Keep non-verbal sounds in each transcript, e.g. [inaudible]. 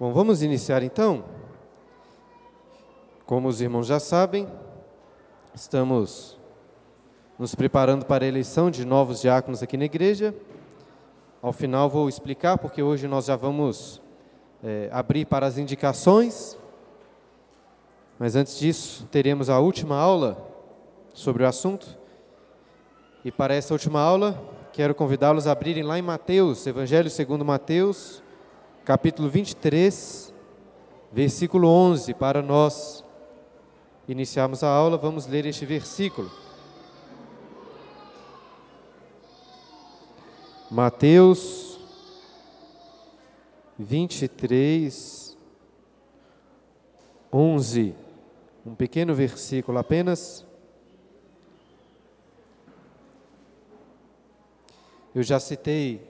Bom, vamos iniciar então. Como os irmãos já sabem, estamos nos preparando para a eleição de novos diáconos aqui na igreja. Ao final vou explicar, porque hoje nós já vamos é, abrir para as indicações. Mas antes disso, teremos a última aula sobre o assunto. E para essa última aula, quero convidá-los a abrirem lá em Mateus, Evangelho segundo Mateus, capítulo 23, versículo 11, para nós iniciarmos a aula, vamos ler este versículo. Mateus 23, 11, um pequeno versículo apenas. Eu já citei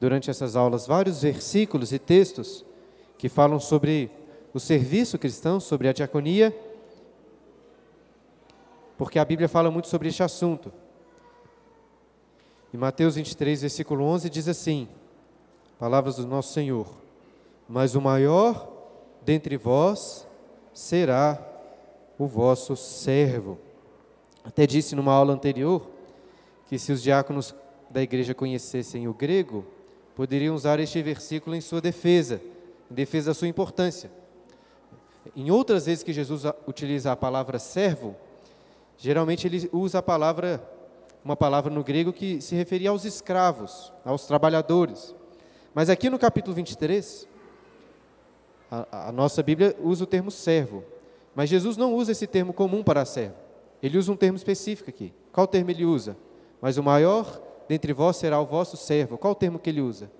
durante essas aulas vários versículos e textos que falam sobre o serviço cristão, sobre a diaconia, porque a Bíblia fala muito sobre este assunto. Em Mateus 23, versículo 11, diz assim: Palavras do nosso Senhor: Mas o maior dentre vós será o vosso servo. Até disse numa aula anterior que se os diáconos da igreja conhecessem o grego, poderiam usar este versículo em sua defesa, em defesa da sua importância. Em outras vezes que Jesus utiliza a palavra servo, geralmente ele usa a palavra, uma palavra no grego que se referia aos escravos, aos trabalhadores. Mas aqui no capítulo 23, a, a nossa Bíblia usa o termo servo. Mas Jesus não usa esse termo comum para servo. Ele usa um termo específico aqui. Qual termo ele usa? Mas o maior dentre vós será o vosso servo. Qual o termo que ele usa?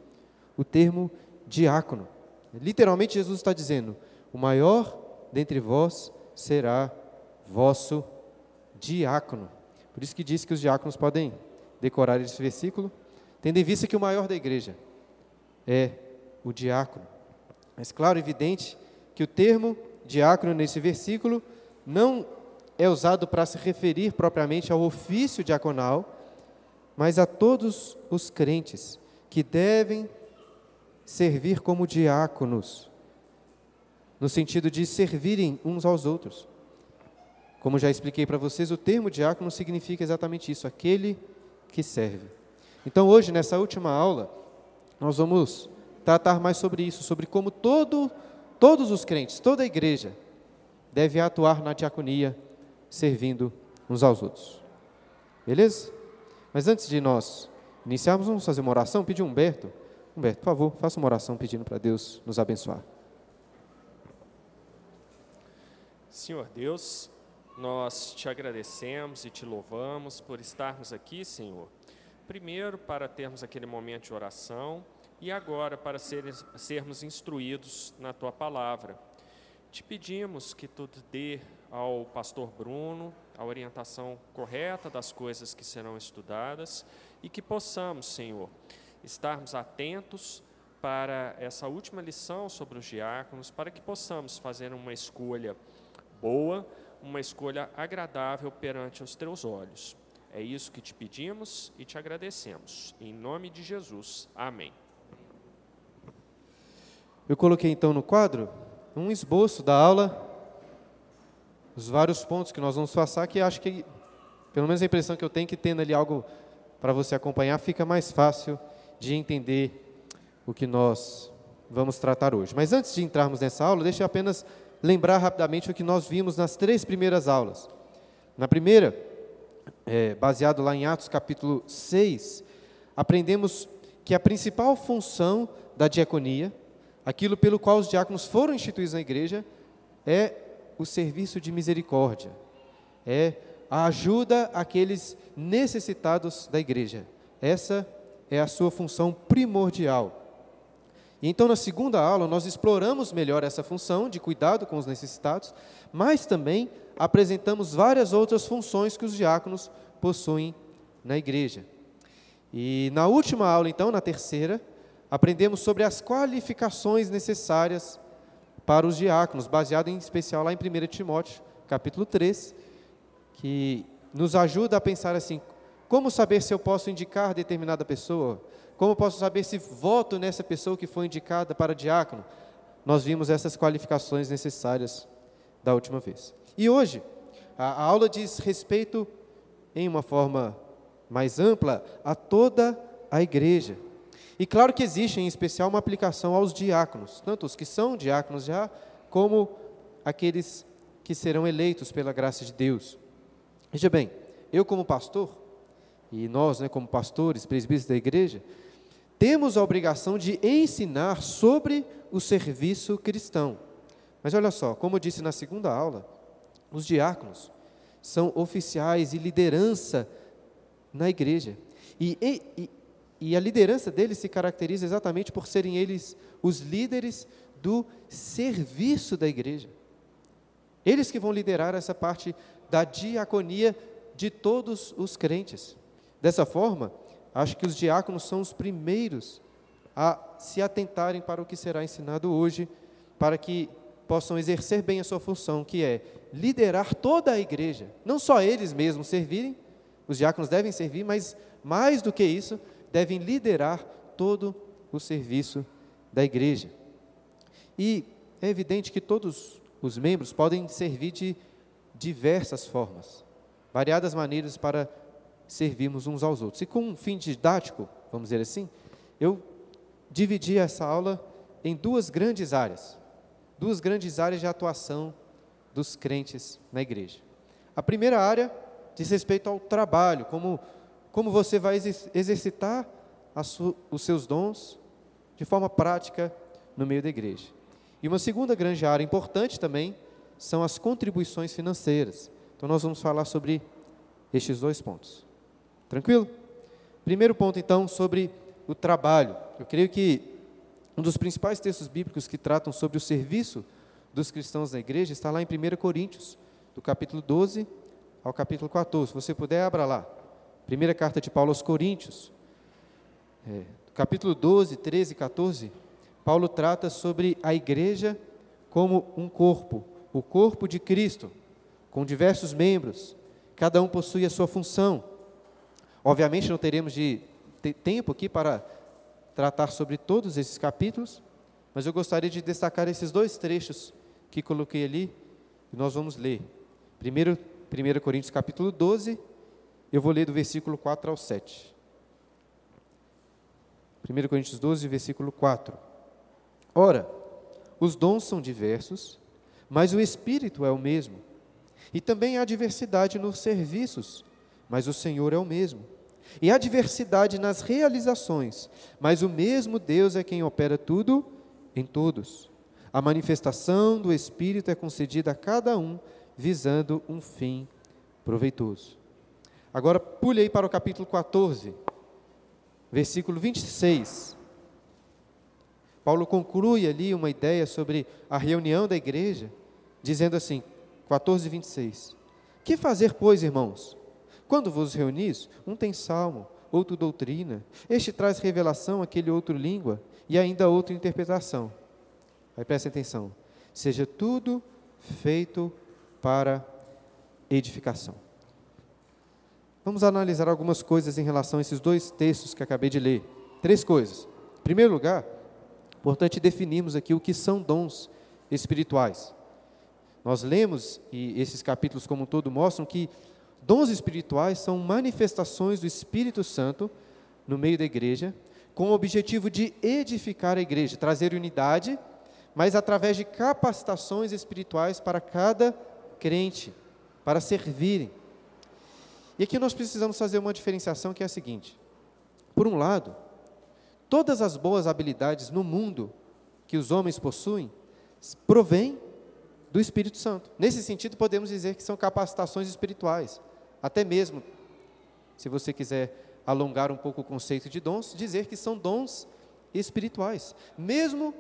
O termo diácono. Literalmente, Jesus está dizendo: o maior dentre vós será vosso diácono. Por isso que diz que os diáconos podem decorar esse versículo, tendo em vista que o maior da igreja é o diácono. Mas claro, evidente que o termo diácono nesse versículo não é usado para se referir propriamente ao ofício diaconal, mas a todos os crentes que devem servir como diáconos, no sentido de servirem uns aos outros. Como já expliquei para vocês, o termo diácono significa exatamente isso, aquele que serve. Então, hoje, nessa última aula, nós vamos tratar mais sobre isso, sobre como todo, todos os crentes, toda a igreja, deve atuar na diaconia, servindo uns aos outros. Beleza? Mas antes de nós iniciarmos, vamos fazer uma oração, pedir Humberto. Humberto, por favor, faça uma oração pedindo para Deus nos abençoar. Senhor Deus, nós te agradecemos e te louvamos por estarmos aqui, Senhor. Primeiro, para termos aquele momento de oração e agora para sermos instruídos na tua palavra. Te pedimos que tu dê ao pastor Bruno a orientação correta das coisas que serão estudadas e que possamos, Senhor, estarmos atentos para essa última lição sobre os diáconos, para que possamos fazer uma escolha boa, uma escolha agradável perante os teus olhos. É isso que te pedimos e te agradecemos. Em nome de Jesus. Amém. Eu coloquei então no quadro um esboço da aula os vários pontos que nós vamos passar, que acho que, pelo menos a impressão que eu tenho, que tendo ali algo para você acompanhar, fica mais fácil de entender o que nós vamos tratar hoje. Mas antes de entrarmos nessa aula, deixe eu apenas lembrar rapidamente o que nós vimos nas três primeiras aulas. Na primeira, é, baseado lá em Atos capítulo 6, aprendemos que a principal função da diaconia, aquilo pelo qual os diáconos foram instituídos na igreja, é o serviço de misericórdia, é a ajuda àqueles necessitados da igreja. Essa é a sua função primordial. E então, na segunda aula, nós exploramos melhor essa função de cuidado com os necessitados, mas também apresentamos várias outras funções que os diáconos possuem na igreja. E na última aula, então, na terceira, aprendemos sobre as qualificações necessárias para os diáconos, baseado em especial lá em 1 Timóteo, capítulo 3, que nos ajuda a pensar assim: como saber se eu posso indicar determinada pessoa? Como posso saber se voto nessa pessoa que foi indicada para diácono? nós vimos essas qualificações necessárias da última vez. E hoje, a, aula diz respeito, em uma forma mais ampla, a toda a igreja. E claro que existe, em especial, uma aplicação aos diáconos, tanto os que são diáconos já, como aqueles que serão eleitos pela graça de Deus. Veja bem, eu como pastor, e nós, né, como pastores, presbíteros da igreja, temos a obrigação de ensinar sobre o serviço cristão. Mas olha só, como eu disse na segunda aula, os diáconos são oficiais e liderança na igreja. E, e, e, a liderança deles se caracteriza exatamente por serem eles os líderes do serviço da igreja. Eles que vão liderar essa parte da diaconia de todos os crentes. Dessa forma, acho que os diáconos são os primeiros a se atentarem para o que será ensinado hoje, para que possam exercer bem a sua função, que é liderar toda a igreja. Não só eles mesmos servirem, os diáconos devem servir, mas mais do que isso, devem liderar todo o serviço da igreja. E é evidente que todos os membros podem servir de diversas formas, variadas maneiras para servirmos uns aos outros. E com um fim didático, vamos dizer assim, eu dividi essa aula em duas grandes áreas, duas grandes áreas de atuação dos crentes na igreja. A primeira área diz respeito ao trabalho, como, como você vai exercitar os seus dons de forma prática no meio da igreja. E uma segunda grande área importante também são as contribuições financeiras. Então nós vamos falar sobre estes dois pontos. Tranquilo? Primeiro ponto, então, sobre o trabalho. Eu creio que um dos principais textos bíblicos que tratam sobre o serviço dos cristãos na igreja está lá em 1 Coríntios, do capítulo 12 ao capítulo 14. Se você puder, abra lá. Primeira carta de Paulo aos Coríntios, é, capítulo 12, 13 e 14. Paulo trata sobre a igreja como um corpo, o corpo de Cristo, com diversos membros, cada um possui a sua função. Obviamente não teremos de tempo aqui para tratar sobre todos esses capítulos, mas eu gostaria de destacar esses dois trechos que coloquei ali e nós vamos ler. Primeiro, 1 Coríntios capítulo 12, eu vou ler do versículo 4 ao 7. 1 Coríntios 12, versículo 4. Ora, os dons são diversos, mas o Espírito é o mesmo. E também há diversidade nos serviços, mas o Senhor é o mesmo. E há diversidade nas realizações, mas o mesmo Deus é quem opera tudo em todos. A manifestação do Espírito é concedida a cada um, visando um fim proveitoso. Agora, pule aí para o capítulo 14, versículo 26. Paulo conclui ali uma ideia sobre a reunião da igreja, dizendo assim, 14, 26. Que fazer, pois, irmãos? Quando vos reunis, um tem salmo, outro doutrina, este traz revelação, aquele outro língua, e ainda outra interpretação. Aí presta atenção. Seja tudo feito para edificação. Vamos analisar algumas coisas em relação a esses dois textos que acabei de ler. Três coisas. Em primeiro lugar, importante definirmos aqui o que são dons espirituais. Nós lemos, e esses capítulos como um todo mostram que Dons espirituais são manifestações do Espírito Santo no meio da igreja, com o objetivo de edificar a igreja, trazer unidade, mas através de capacitações espirituais para cada crente, para servirem. E aqui nós precisamos fazer uma diferenciação que é a seguinte: por um lado, todas as boas habilidades no mundo que os homens possuem provêm do Espírito Santo. Nesse sentido, podemos dizer que são capacitações espirituais. Até mesmo, se você quiser alongar um pouco o conceito de dons, dizer que são dons espirituais. Mesmo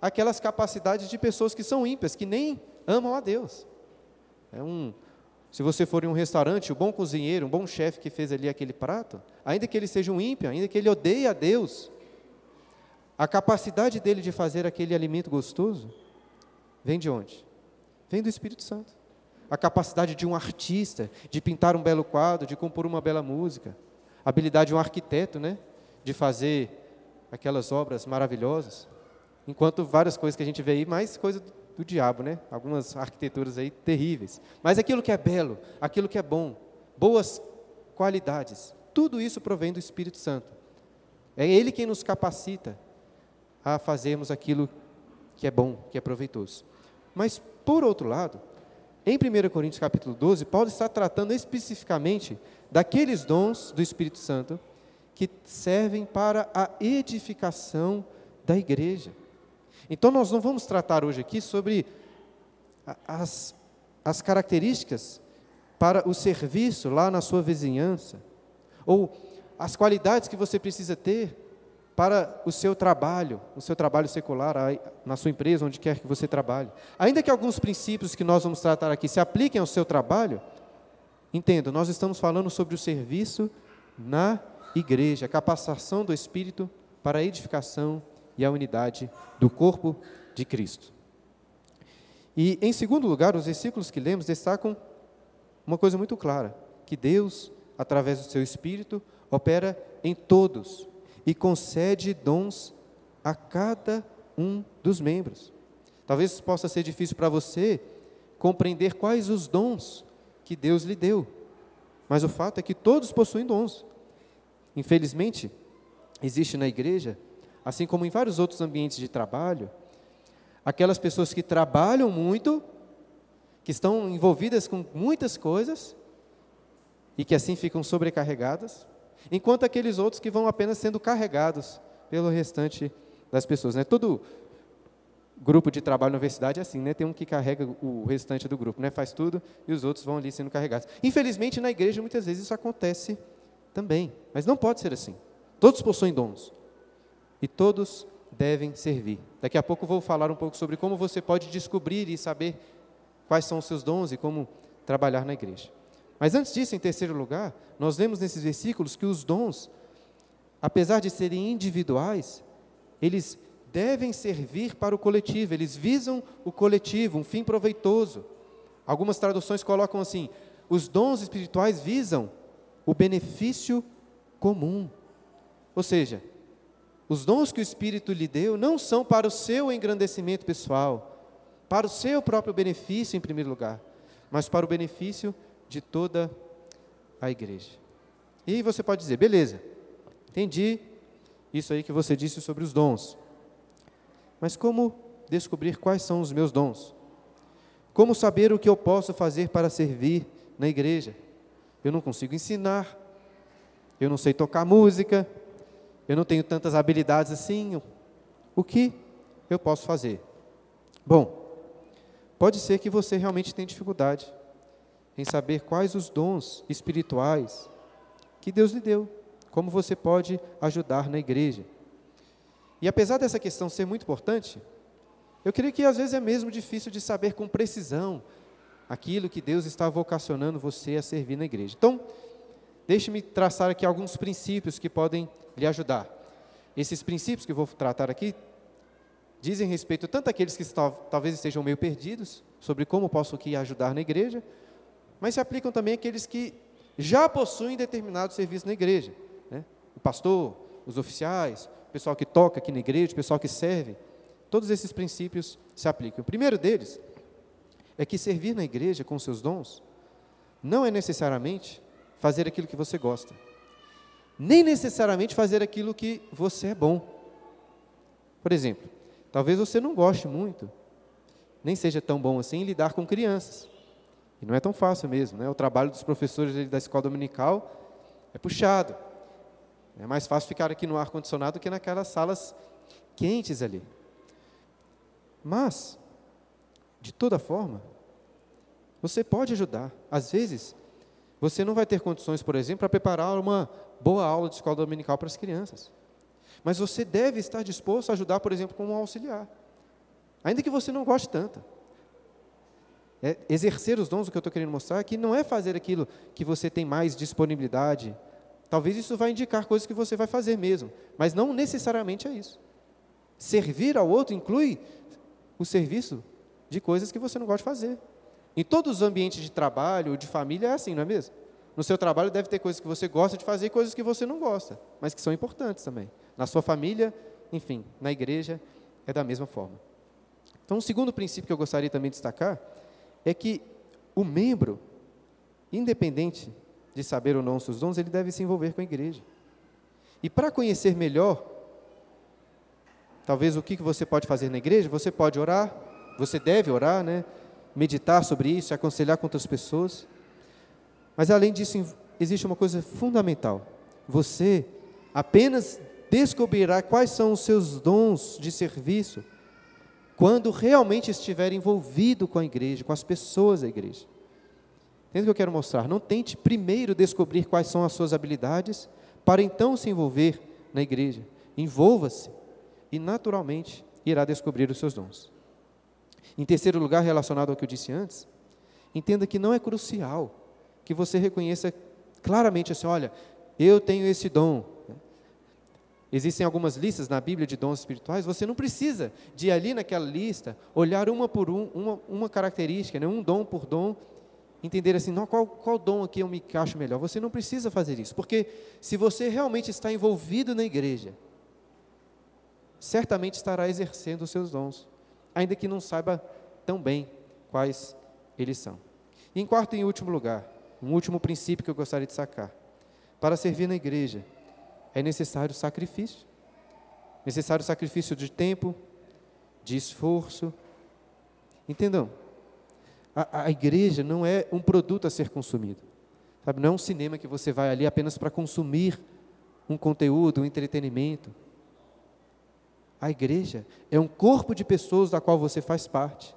aquelas capacidades de pessoas que são ímpias, que nem amam a Deus. É um, se você for em um restaurante, o bom cozinheiro, um bom chefe que fez ali aquele prato, ainda que ele seja um ímpio, ainda que ele odeie a Deus, a capacidade dele de fazer aquele alimento gostoso vem de onde? Vem do Espírito Santo a capacidade de um artista de pintar um belo quadro, de compor uma bela música, a habilidade de um arquiteto, né, de fazer aquelas obras maravilhosas. Enquanto várias coisas que a gente vê aí, mais coisa do, diabo, né? Algumas arquiteturas aí terríveis. Mas aquilo que é belo, aquilo que é bom, boas qualidades, tudo isso provém do Espírito Santo. É Ele quem nos capacita a fazermos aquilo que é bom, que é proveitoso. Mas, por outro lado, em 1 Coríntios capítulo 12, Paulo está tratando especificamente daqueles dons do Espírito Santo que servem para a edificação da igreja. Então, nós não vamos tratar hoje aqui sobre as, as características para o serviço lá na sua vizinhança, ou as qualidades que você precisa ter para o seu trabalho, o seu trabalho secular, na sua empresa, onde quer que você trabalhe. Ainda que alguns princípios que nós vamos tratar aqui se apliquem ao seu trabalho, entenda, nós estamos falando sobre o serviço na igreja, a capacitação do Espírito para a edificação e a unidade do corpo de Cristo. E, em segundo lugar, os versículos que lemos destacam uma coisa muito clara: que Deus, através do seu Espírito, opera em todos e concede dons a cada um dos membros. Talvez possa ser difícil para você compreender quais os dons que Deus lhe deu, mas o fato é que todos possuem dons. Infelizmente, existe na igreja, assim como em vários outros ambientes de trabalho, aquelas pessoas que trabalham muito, que estão envolvidas com muitas coisas e que assim ficam sobrecarregadas, enquanto aqueles outros que vão apenas sendo carregados pelo restante das pessoas. Né? Todo grupo de trabalho na universidade é assim, né? tem um que carrega o restante do grupo, né? faz tudo e os outros vão ali sendo carregados. Infelizmente, na igreja, muitas vezes isso acontece também, mas não pode ser assim. Todos possuem dons e todos devem servir. Daqui a pouco vou falar um pouco sobre como você pode descobrir e saber quais são os seus dons e como trabalhar na igreja. Mas antes disso, em terceiro lugar, nós vemos nesses versículos que os dons, apesar de serem individuais, eles devem servir para o coletivo, eles visam o coletivo, um fim proveitoso. Algumas traduções colocam assim: os dons espirituais visam o benefício comum. Ou seja, os dons que o Espírito lhe deu não são para o seu engrandecimento pessoal, para o seu próprio benefício em primeiro lugar, mas para o benefício de toda a igreja. E aí você pode dizer, beleza, entendi isso aí que você disse sobre os dons. Mas como descobrir quais são os meus dons? Como saber o que eu posso fazer para servir na igreja? Eu não consigo ensinar, eu não sei tocar música, eu não tenho tantas habilidades assim. O que eu posso fazer? Bom, pode ser que você realmente tenha dificuldade em saber quais os dons espirituais que Deus lhe deu, como você pode ajudar na igreja. E apesar dessa questão ser muito importante, eu creio que às vezes é mesmo difícil de saber com precisão aquilo que Deus está vocacionando você a servir na igreja. Então, deixe-me traçar aqui alguns princípios que podem lhe ajudar. Esses princípios que eu vou tratar aqui dizem respeito tanto àqueles que talvez estejam meio perdidos sobre como posso aqui ajudar na igreja, mas se aplicam também àqueles que já possuem determinado serviço na igreja. Né? O pastor, os oficiais, o pessoal que toca aqui na igreja, o pessoal que serve. Todos esses princípios se aplicam. O primeiro deles é que servir na igreja com seus dons não é necessariamente fazer aquilo que você gosta, nem necessariamente fazer aquilo que você é bom. Por exemplo, talvez você não goste muito, nem seja tão bom assim lidar com crianças. E não é tão fácil mesmo, né? O trabalho dos professores da escola dominical é puxado. É mais fácil ficar aqui no ar-condicionado do que naquelas salas quentes ali. Mas, de toda forma, você pode ajudar. Às vezes, você não vai ter condições, por exemplo, para preparar uma boa aula de escola dominical para as crianças. Mas você deve estar disposto a ajudar, por exemplo, como um auxiliar. Ainda que você não goste tanto. É, exercer os dons, o que eu estou querendo mostrar aqui, não é fazer aquilo que você tem mais disponibilidade. Talvez isso vai indicar coisas que você vai fazer mesmo, mas não necessariamente é isso. Servir ao outro inclui o serviço de coisas que você não gosta de fazer. Em todos os ambientes de trabalho, de família, é assim, não é mesmo? No seu trabalho deve ter coisas que você gosta de fazer e coisas que você não gosta, mas que são importantes também. Na sua família, enfim, na igreja é da mesma forma. Então, o segundo princípio que eu gostaria também de destacar é que o membro, independente de saber ou não seus dons, ele deve se envolver com a igreja. E para conhecer melhor, talvez o que você pode fazer na igreja, você pode orar, você deve orar, né? Meditar sobre isso, aconselhar com outras pessoas. Mas além disso, existe uma coisa fundamental. Você apenas descobrirá quais são os seus dons de serviço quando realmente estiver envolvido com a igreja, com as pessoas da igreja. Entende o que eu quero mostrar? Não tente primeiro descobrir quais são as suas habilidades, para então se envolver na igreja. Envolva-se e, naturalmente, irá descobrir os seus dons. Em terceiro lugar, relacionado ao que eu disse antes, entenda que não é crucial que você reconheça claramente assim: olha, eu tenho esse dom. Existem algumas listas na Bíblia de dons espirituais, você não precisa de ali naquela lista, olhar uma por um, uma, uma característica, né, um dom por dom, entender assim, não, qual, qual dom aqui eu me encaixo melhor. Você não precisa fazer isso, porque se você realmente está envolvido na igreja, certamente estará exercendo os seus dons, ainda que não saiba tão bem quais eles são. E em quarto e último lugar, um último princípio que eu gostaria de sacar. Para servir na igreja, é necessário sacrifício. Necessário sacrifício de tempo, de esforço. Entendam? A, a, igreja não é um produto a ser consumido. Sabe? Não é um cinema que você vai ali apenas para consumir um conteúdo, um entretenimento. A igreja é um corpo de pessoas da qual você faz parte,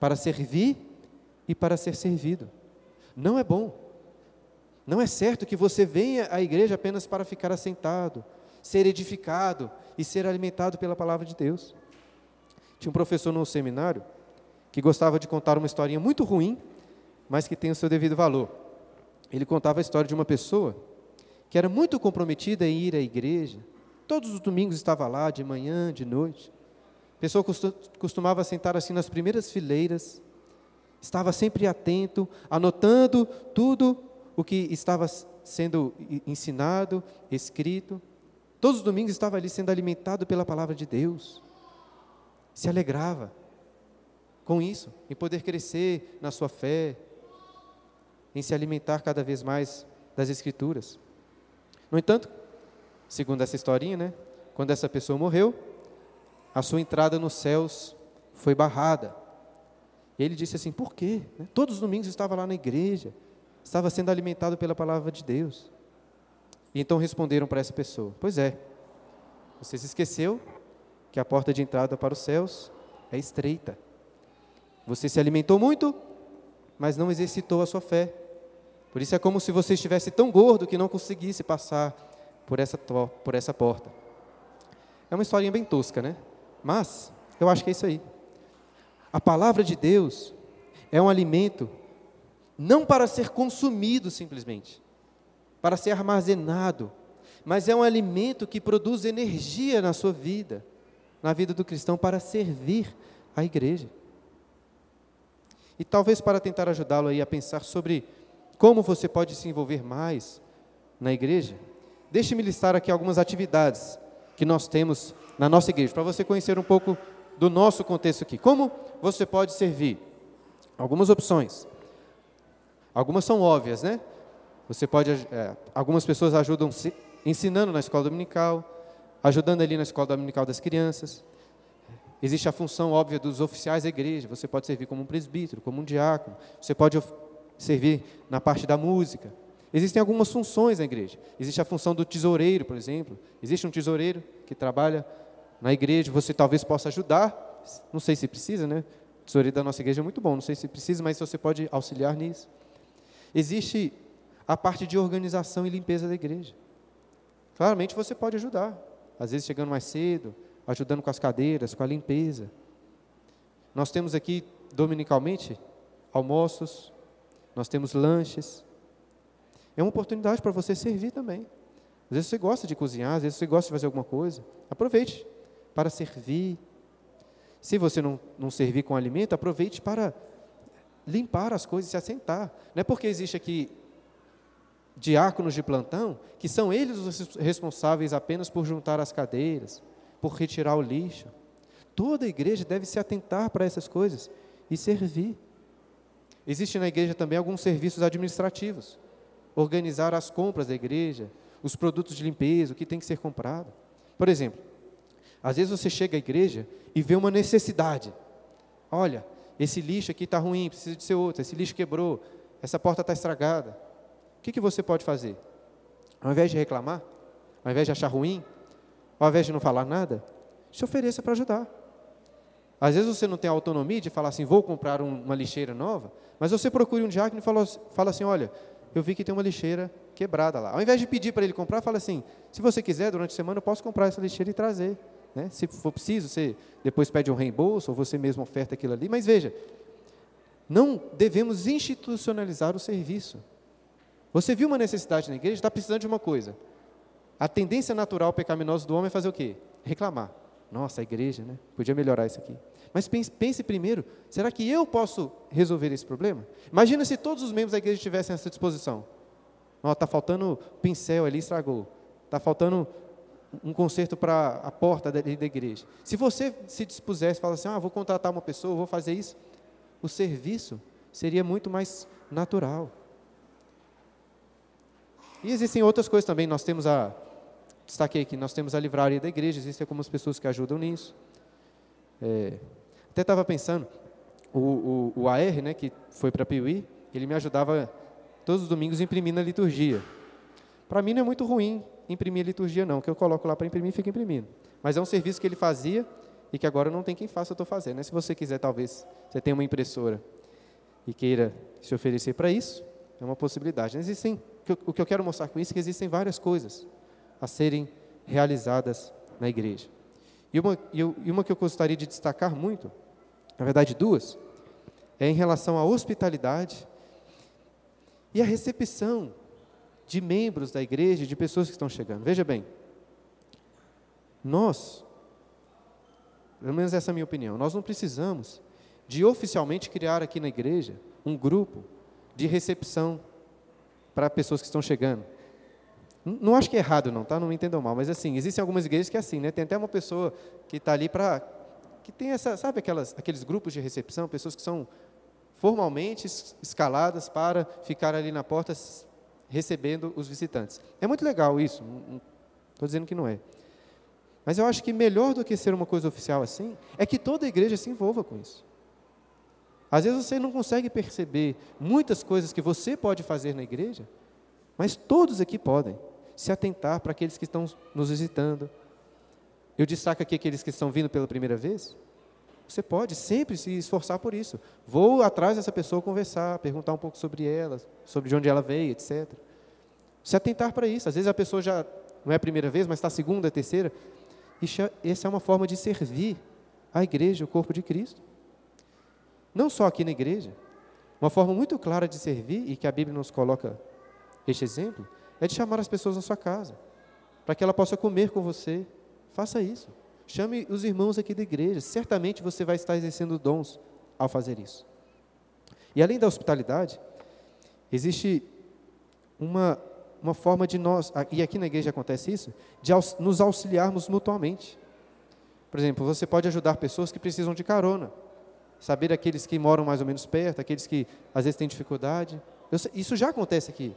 para servir e para ser servido. Não é bom. Não é certo que você venha à igreja apenas para ficar assentado, ser edificado e ser alimentado pela palavra de Deus. Tinha um professor no seminário que gostava de contar uma historinha muito ruim, mas que tem o seu devido valor. Ele contava a história de uma pessoa que era muito comprometida em ir à igreja. Todos os domingos estava lá, de manhã, de noite. A pessoa costumava sentar assim nas primeiras fileiras, estava sempre atento, anotando tudo o que estava sendo ensinado, escrito. Todos os domingos estava ali sendo alimentado pela palavra de Deus. Se alegrava com isso, em poder crescer na sua fé, em se alimentar cada vez mais das Escrituras. No entanto, segundo essa historinha, né, quando essa pessoa morreu, a sua entrada nos céus foi barrada. E ele disse assim: por quê? Né? Todos os domingos estava lá na igreja, estava sendo alimentado pela palavra de Deus. E então responderam para essa pessoa: Pois é, você se esqueceu que a porta de entrada para os céus é estreita. Você se alimentou muito, mas não exercitou a sua fé. Por isso é como se você estivesse tão gordo que não conseguisse passar por essa, por essa porta. É uma historinha bem tosca, né? Mas eu acho que é isso aí. A palavra de Deus é um alimento não para ser consumido simplesmente, para ser armazenado, mas é um alimento que produz energia na sua vida, na vida do cristão, para servir a igreja. E talvez para tentar ajudá-lo aí a pensar sobre como você pode se envolver mais na igreja, deixe-me listar aqui algumas atividades que nós temos na nossa igreja, para você conhecer um pouco do nosso contexto aqui. Como você pode servir? Algumas opções. Algumas são óbvias, né? Você pode, é, algumas pessoas ajudam se, ensinando na escola dominical, ajudando ali na escola dominical das crianças. Existe a função óbvia dos oficiais da igreja. Você pode servir como um presbítero, como um diácono. Você pode servir na parte da música. Existem algumas funções na igreja. Existe a função do tesoureiro, por exemplo. Existe um tesoureiro que trabalha na igreja. Você talvez possa ajudar. Não sei se precisa, né? O tesoureiro da nossa igreja é muito bom. Não sei se precisa, mas você pode auxiliar nisso. Existe a parte de organização e limpeza da igreja. Claramente você pode ajudar. Às vezes chegando mais cedo, ajudando com as cadeiras, com a limpeza. Nós temos aqui, dominicalmente, almoços, nós temos lanches. É uma oportunidade para você servir também. Às vezes você gosta de cozinhar, às vezes você gosta de fazer alguma coisa. Aproveite para servir. Se você não, não servir com alimento, aproveite para limpar as coisas e se assentar. Não é porque existe aqui diáconos de plantão que são eles os responsáveis apenas por juntar as cadeiras, por retirar o lixo. Toda igreja deve se atentar para essas coisas e servir. Existe na igreja também alguns serviços administrativos. Organizar as compras da igreja, os produtos de limpeza, o que tem que ser comprado. Por exemplo, às vezes você chega à igreja e vê uma necessidade. Olha, esse lixo aqui está ruim, precisa de ser outro, esse lixo quebrou, essa porta está estragada. O que, que você pode fazer? Ao invés de reclamar, ao invés de achar ruim, ao invés de não falar nada, se ofereça para ajudar. Às vezes você não tem autonomia de falar assim, vou comprar um, uma lixeira nova, mas você procure um diácono e fala assim, olha, eu vi que tem uma lixeira quebrada lá. Ao invés de pedir para ele comprar, fala assim, se você quiser, durante a semana eu posso comprar essa lixeira e trazer. Né? Se for preciso, você depois pede um reembolso, ou você mesmo oferta aquilo ali. Mas veja, não devemos institucionalizar o serviço. Você viu uma necessidade na igreja, está precisando de uma coisa. A tendência natural pecaminosa do homem é fazer o quê? Reclamar. Nossa, a igreja, né? Podia melhorar isso aqui. Mas pense, pense primeiro, será que eu posso resolver esse problema? Imagina se todos os membros da igreja tivessem essa disposição. Está faltando pincel ali, estragou. Está faltando um conserto para a porta da, da, igreja. Se você se dispusesse, falar assim, ah, vou contratar uma pessoa, vou fazer isso, o serviço seria muito mais natural. E existem outras coisas também. Nós temos a, destaquei aqui, nós temos a livraria da igreja, existem algumas pessoas que ajudam nisso. É, até estava pensando, o, o, o, AR, né, que foi para a Piuí, ele me ajudava todos os domingos a imprimir na liturgia. Para mim não é muito ruim imprimir a liturgia não, que eu coloco lá para imprimir e fica imprimindo. Mas é um serviço que ele fazia e que agora não tem quem faça, eu estou fazendo. Né? Se você quiser, talvez, você tenha uma impressora e queira se oferecer para isso, é uma possibilidade. Existem, o que eu quero mostrar com isso é que existem várias coisas a serem realizadas na igreja. E uma, e uma que eu gostaria de destacar muito, na verdade duas, é em relação à hospitalidade e à recepção de membros da igreja, de pessoas que estão chegando. Veja bem, nós, pelo menos essa é a minha opinião, nós não precisamos de oficialmente criar aqui na igreja um grupo de recepção para pessoas que estão chegando. Não acho que é errado, não, tá? Não me entendam mal, mas assim, existem algumas igrejas que é assim, né? Tem até uma pessoa que está ali para. que tem essa, sabe aquelas, aqueles grupos de recepção, pessoas que são formalmente escaladas para ficar ali na porta recebendo os visitantes. É muito legal isso, não estou dizendo que não é. Mas eu acho que melhor do que ser uma coisa oficial assim, é que toda igreja se envolva com isso. Às vezes você não consegue perceber muitas coisas que você pode fazer na igreja, mas todos aqui podem se atentar para aqueles que estão nos visitando. Eu destaco aqui aqueles que estão vindo pela primeira vez. Você pode sempre se esforçar por isso. Vou atrás dessa pessoa conversar, perguntar um pouco sobre ela, sobre de onde ela veio, etc. Se atentar para isso. Às vezes a pessoa já não é a primeira vez, mas está a segunda, a terceira. E essa é uma forma de servir a igreja, o corpo de Cristo. Não só aqui na igreja. Uma forma muito clara de servir, e que a Bíblia nos coloca este exemplo, é de chamar as pessoas à sua casa, para que ela possa comer com você. Faça isso. Chame os irmãos aqui da igreja. Certamente você vai estar exercendo dons ao fazer isso. E além da hospitalidade, existe uma, uma forma de nós, e aqui na igreja acontece isso, de nos auxiliarmos mutuamente. Por exemplo, você pode ajudar pessoas que precisam de carona. Saber aqueles que moram mais ou menos perto, aqueles que às vezes têm dificuldade. Isso já acontece aqui.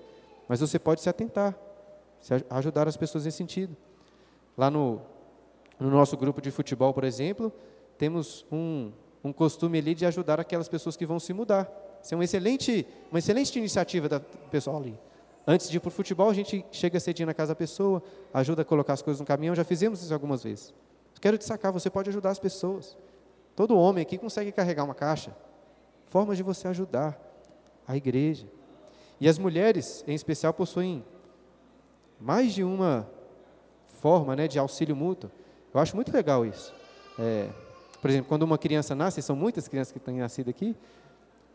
Mas você pode se atentar, se ajudar as pessoas nesse sentido. Lá no, no nosso grupo de futebol, por exemplo, temos um, um costume ali de ajudar aquelas pessoas que vão se mudar. Isso é uma excelente, uma excelente iniciativa da, pessoal ali. Antes de ir para o futebol, a gente chega cedinho na casa da pessoa, ajuda a colocar as coisas no caminhão, já fizemos isso algumas vezes. Quero destacar, você pode ajudar as pessoas. Todo homem aqui consegue carregar uma caixa. Formas de você ajudar a igreja. E as mulheres, em especial, possuem mais de uma forma né, de auxílio mútuo. Eu acho muito legal isso. É, por exemplo, quando uma criança nasce, são muitas crianças que têm nascido aqui,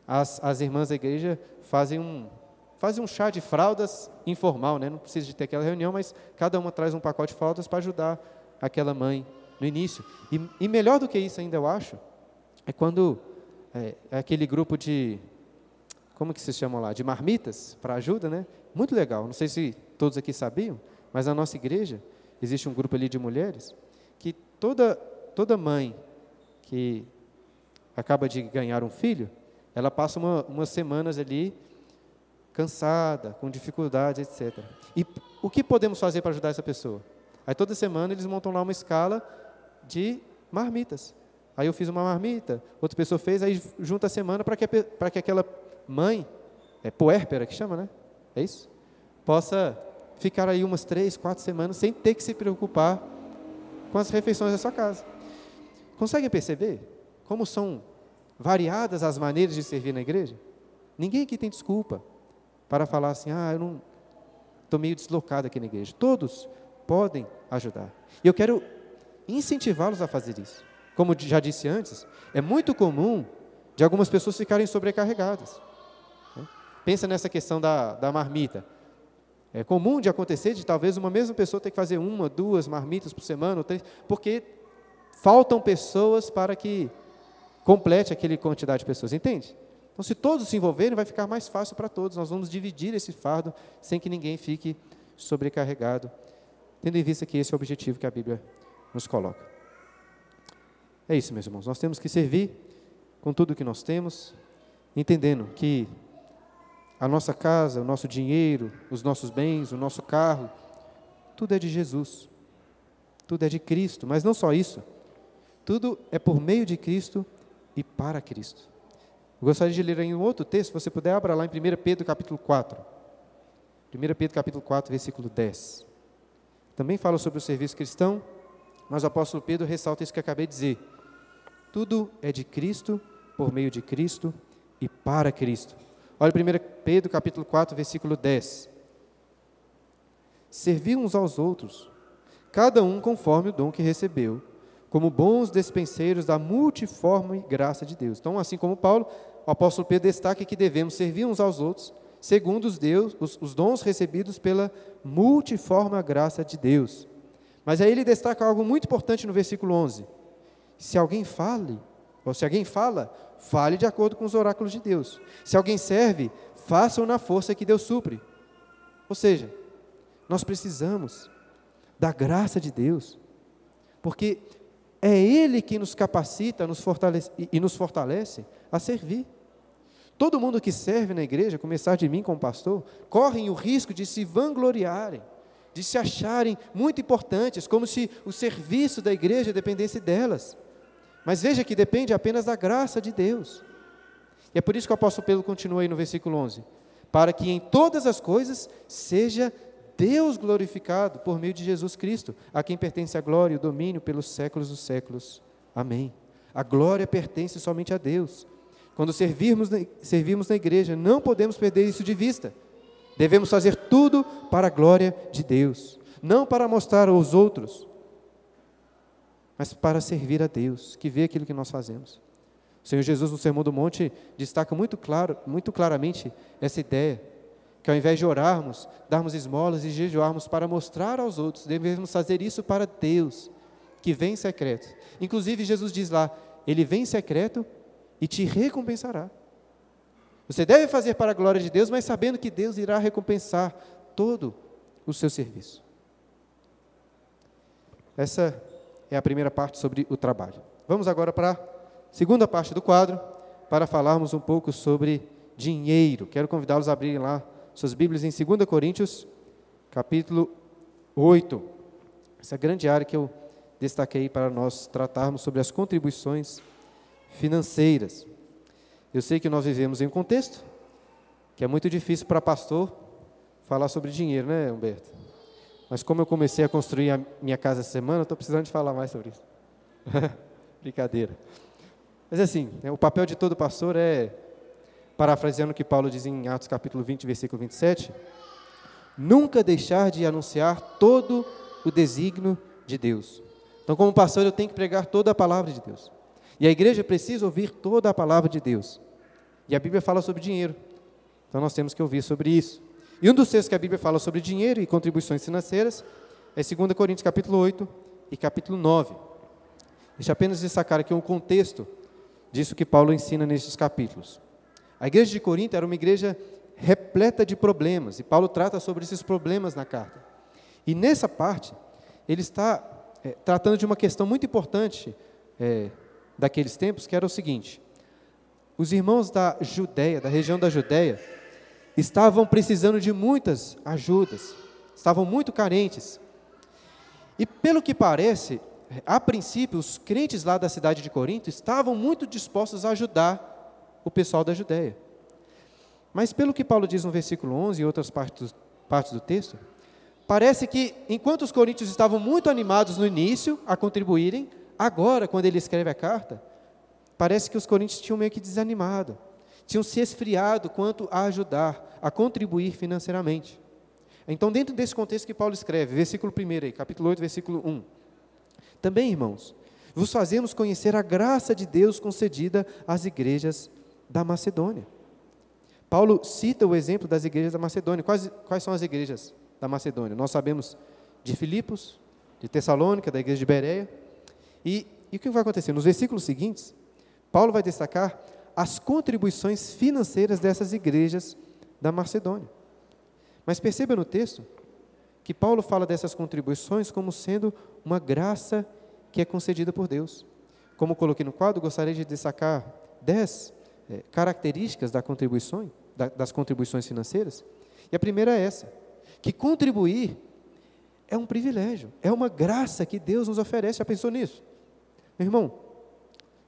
as, as irmãs da igreja fazem um, fazem um chá de fraldas informal, né? não precisa de ter aquela reunião, mas cada uma traz um pacote de fraldas para ajudar aquela mãe no início. E, e, melhor do que isso ainda, eu acho, é quando é, é aquele grupo de como que se chama lá? De marmitas para ajuda, né? Muito legal. Não sei se todos aqui sabiam, mas na nossa igreja existe um grupo ali de mulheres que toda toda mãe que acaba de ganhar um filho, ela passa uma, umas semanas ali cansada, com dificuldades, etc. E o que podemos fazer para ajudar essa pessoa? Aí toda semana eles montam lá uma escala de marmitas. Aí eu fiz uma marmita, outra pessoa fez, aí junta a semana para que, que aquela mãe, é puérpera que chama, né? É isso? Possa ficar aí umas três, quatro semanas sem ter que se preocupar com as refeições da sua casa. Conseguem perceber como são variadas as maneiras de servir na igreja? Ninguém aqui tem desculpa para falar assim, ah, eu não estou meio deslocado aqui na igreja. Todos podem ajudar. E eu quero incentivá-los a fazer isso. Como já disse antes, é muito comum de algumas pessoas ficarem sobrecarregadas. Pensa nessa questão da, da marmita. É comum de acontecer de talvez uma mesma pessoa ter que fazer uma, duas marmitas por semana, três, porque faltam pessoas para que complete aquele quantidade de pessoas, entende? Então, se todos se envolverem, vai ficar mais fácil para todos. Nós vamos dividir esse fardo sem que ninguém fique sobrecarregado, tendo em vista que esse é o objetivo que a Bíblia nos coloca. É isso, meus irmãos. Nós temos que servir com tudo o que nós temos, entendendo que a nossa casa, o nosso dinheiro, os nossos bens, o nosso carro, tudo é de Jesus, tudo é de Cristo, mas não só isso, tudo é por meio de Cristo e para Cristo. Eu gostaria de ler em um outro texto, se você puder, abra lá em 1 Pedro capítulo 4. 1 Pedro capítulo 4, versículo 10. Também fala sobre o serviço cristão, mas o apóstolo Pedro ressalta isso que acabei de dizer. Tudo é de Cristo, por meio de Cristo e para Cristo. Olha 1 Pedro capítulo 4, versículo 10. Servir uns aos outros, cada um conforme o dom que recebeu, como bons despenseiros da multiforme graça de Deus. Então, assim como Paulo, o apóstolo Pedro destaca que devemos servir uns aos outros, segundo os, Deus, os, os dons recebidos pela multiforme graça de Deus. Mas aí ele destaca algo muito importante no versículo 11. Se alguém fale, ou se alguém fala, fale de acordo com os oráculos de Deus. Se alguém serve, faça-o na força que Deus supre. Ou seja, nós precisamos da graça de Deus, porque é Ele que nos capacita nos fortalece, e nos fortalece a servir. Todo mundo que serve na igreja, começar de mim como pastor, correm o risco de se vangloriarem, de se acharem muito importantes, como se o serviço da igreja dependesse delas. Mas veja que depende apenas da graça de Deus. E é por isso que o apóstolo Pedro continua aí no versículo 11: para que em todas as coisas seja Deus glorificado por meio de Jesus Cristo, a quem pertence a glória e o domínio pelos séculos dos séculos. Amém. A glória pertence somente a Deus. Quando servirmos servirmos na igreja, não podemos perder isso de vista. Devemos fazer tudo para a glória de Deus, não para mostrar aos outros, mas para servir a Deus, que vê aquilo que nós fazemos. O Senhor Jesus no Sermão do Monte destaca muito claro, muito claramente essa ideia que ao invés de orarmos, darmos esmolas e jejuarmos para mostrar aos outros, devemos fazer isso para Deus, que vem em secreto. Inclusive, Jesus diz lá: Ele vem em secreto e te recompensará. Você deve fazer para a glória de Deus, mas sabendo que Deus irá recompensar todo o seu serviço. Essa é a primeira parte sobre o trabalho. Vamos agora para a segunda parte do quadro, para falarmos um pouco sobre dinheiro. Quero convidá-los a abrirem lá suas Bíblias em 2 Coríntios, capítulo 8. Essa grande área que eu destaquei para nós tratarmos sobre as contribuições financeiras. Eu sei que nós vivemos em um contexto que é muito difícil para pastor falar sobre dinheiro, né, Humberto? Mas como eu comecei a construir a minha casa essa semana, estou precisando de falar mais sobre isso. [laughs] Brincadeira. Mas assim, né, o papel de todo pastor é parafraseando o que Paulo diz em Atos capítulo 20, versículo 27, nunca deixar de anunciar todo o desígnio de Deus. Então, como pastor, eu tenho que pregar toda a palavra de Deus. E a igreja precisa ouvir toda a palavra de Deus. E a Bíblia fala sobre dinheiro. Então, nós temos que ouvir sobre isso. E um dos textos que a Bíblia fala sobre dinheiro e contribuições financeiras é 2 Coríntios capítulo 8 e capítulo 9. Deixa apenas destacar aqui um contexto disso que Paulo ensina nesses capítulos. A igreja de Corinto era uma igreja repleta de problemas, e Paulo trata sobre esses problemas na carta. E nessa parte, ele está é, tratando de uma questão muito importante é, daqueles tempos, que era o seguinte: os irmãos da Judéia, da região da Judéia, estavam precisando de muitas ajudas, estavam muito carentes. E pelo que parece, a princípio, os crentes lá da cidade de Corinto estavam muito dispostos a ajudar o pessoal da Judéia. Mas pelo que Paulo diz no versículo 11 e outras partes, partes do texto, parece que enquanto os coríntios estavam muito animados no início a contribuírem, agora, quando ele escreve a carta, parece que os coríntios tinham meio que desanimado, tinham se esfriado quanto a ajudar, a contribuir financeiramente. Então, dentro desse contexto que Paulo escreve, versículo 1 aí, capítulo 8, versículo 1. Também, irmãos, vos fazemos conhecer a graça de Deus concedida às igrejas da Macedônia. Paulo cita o exemplo das igrejas da Macedônia. Quais, quais são as igrejas da Macedônia? Nós sabemos de Filipos, de Tessalônica, da igreja de Bereia. E, e o que vai acontecer? Nos versículos seguintes, Paulo vai destacar as contribuições financeiras dessas igrejas da Macedônia. Mas perceba no texto que Paulo fala dessas contribuições como sendo uma graça que é concedida por Deus. Como coloquei no quadro, gostaria de destacar dez é, características da contribuição das contribuições financeiras. E a primeira é essa: que contribuir é um privilégio, é uma graça que Deus nos oferece. Já pensou nisso? Meu irmão,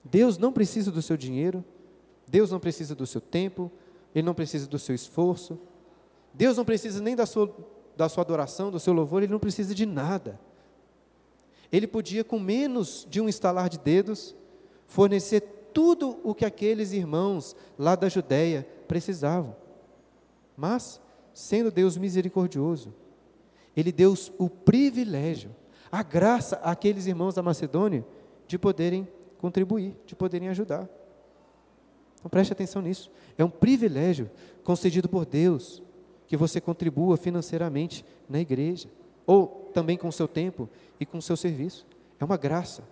Deus não precisa do seu dinheiro, Deus não precisa do seu tempo, Ele não precisa do seu esforço, Deus não precisa nem da sua, da sua adoração, do seu louvor, Ele não precisa de nada. Ele podia, com menos de um estalar de dedos, fornecer tudo o que aqueles irmãos lá da Judéia precisavam. Mas, sendo Deus misericordioso, Ele deu o privilégio, a graça àqueles irmãos da Macedônia de poderem contribuir, de poderem ajudar. Então preste atenção nisso. É um privilégio concedido por Deus que você contribua financeiramente na igreja, ou também com o seu tempo e com o seu serviço. É uma graça.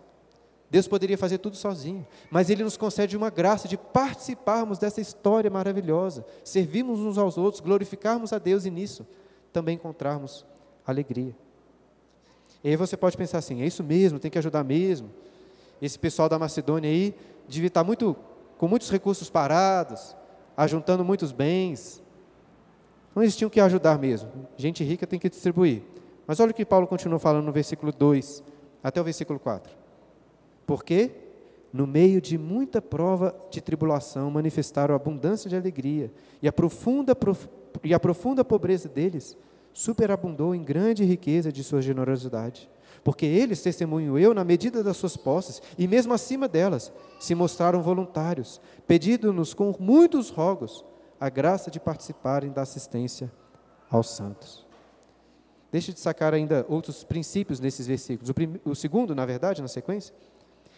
Deus poderia fazer tudo sozinho, mas Ele nos concede uma graça de participarmos dessa história maravilhosa, servirmos uns aos outros, glorificarmos a Deus e nisso também encontrarmos alegria. E aí você pode pensar assim: é isso mesmo, tem que ajudar mesmo. Esse pessoal da Macedônia aí devia estar muito, com muitos recursos parados, ajuntando muitos bens. Então eles tinham que ajudar mesmo. Gente rica tem que distribuir. Mas olha o que Paulo continua falando no versículo 2 até o versículo 4. Porque, no meio de muita prova de tribulação, manifestaram abundância de alegria, e a profunda, e a profunda pobreza deles superabundou em grande riqueza de sua generosidade. Porque eles, testemunho eu, na medida das suas posses, e mesmo acima delas, se mostraram voluntários, pedindo-nos com muitos rogos a graça de participarem da assistência aos santos. Deixe de sacar ainda outros princípios nesses versículos. O, o segundo, na verdade, na sequência,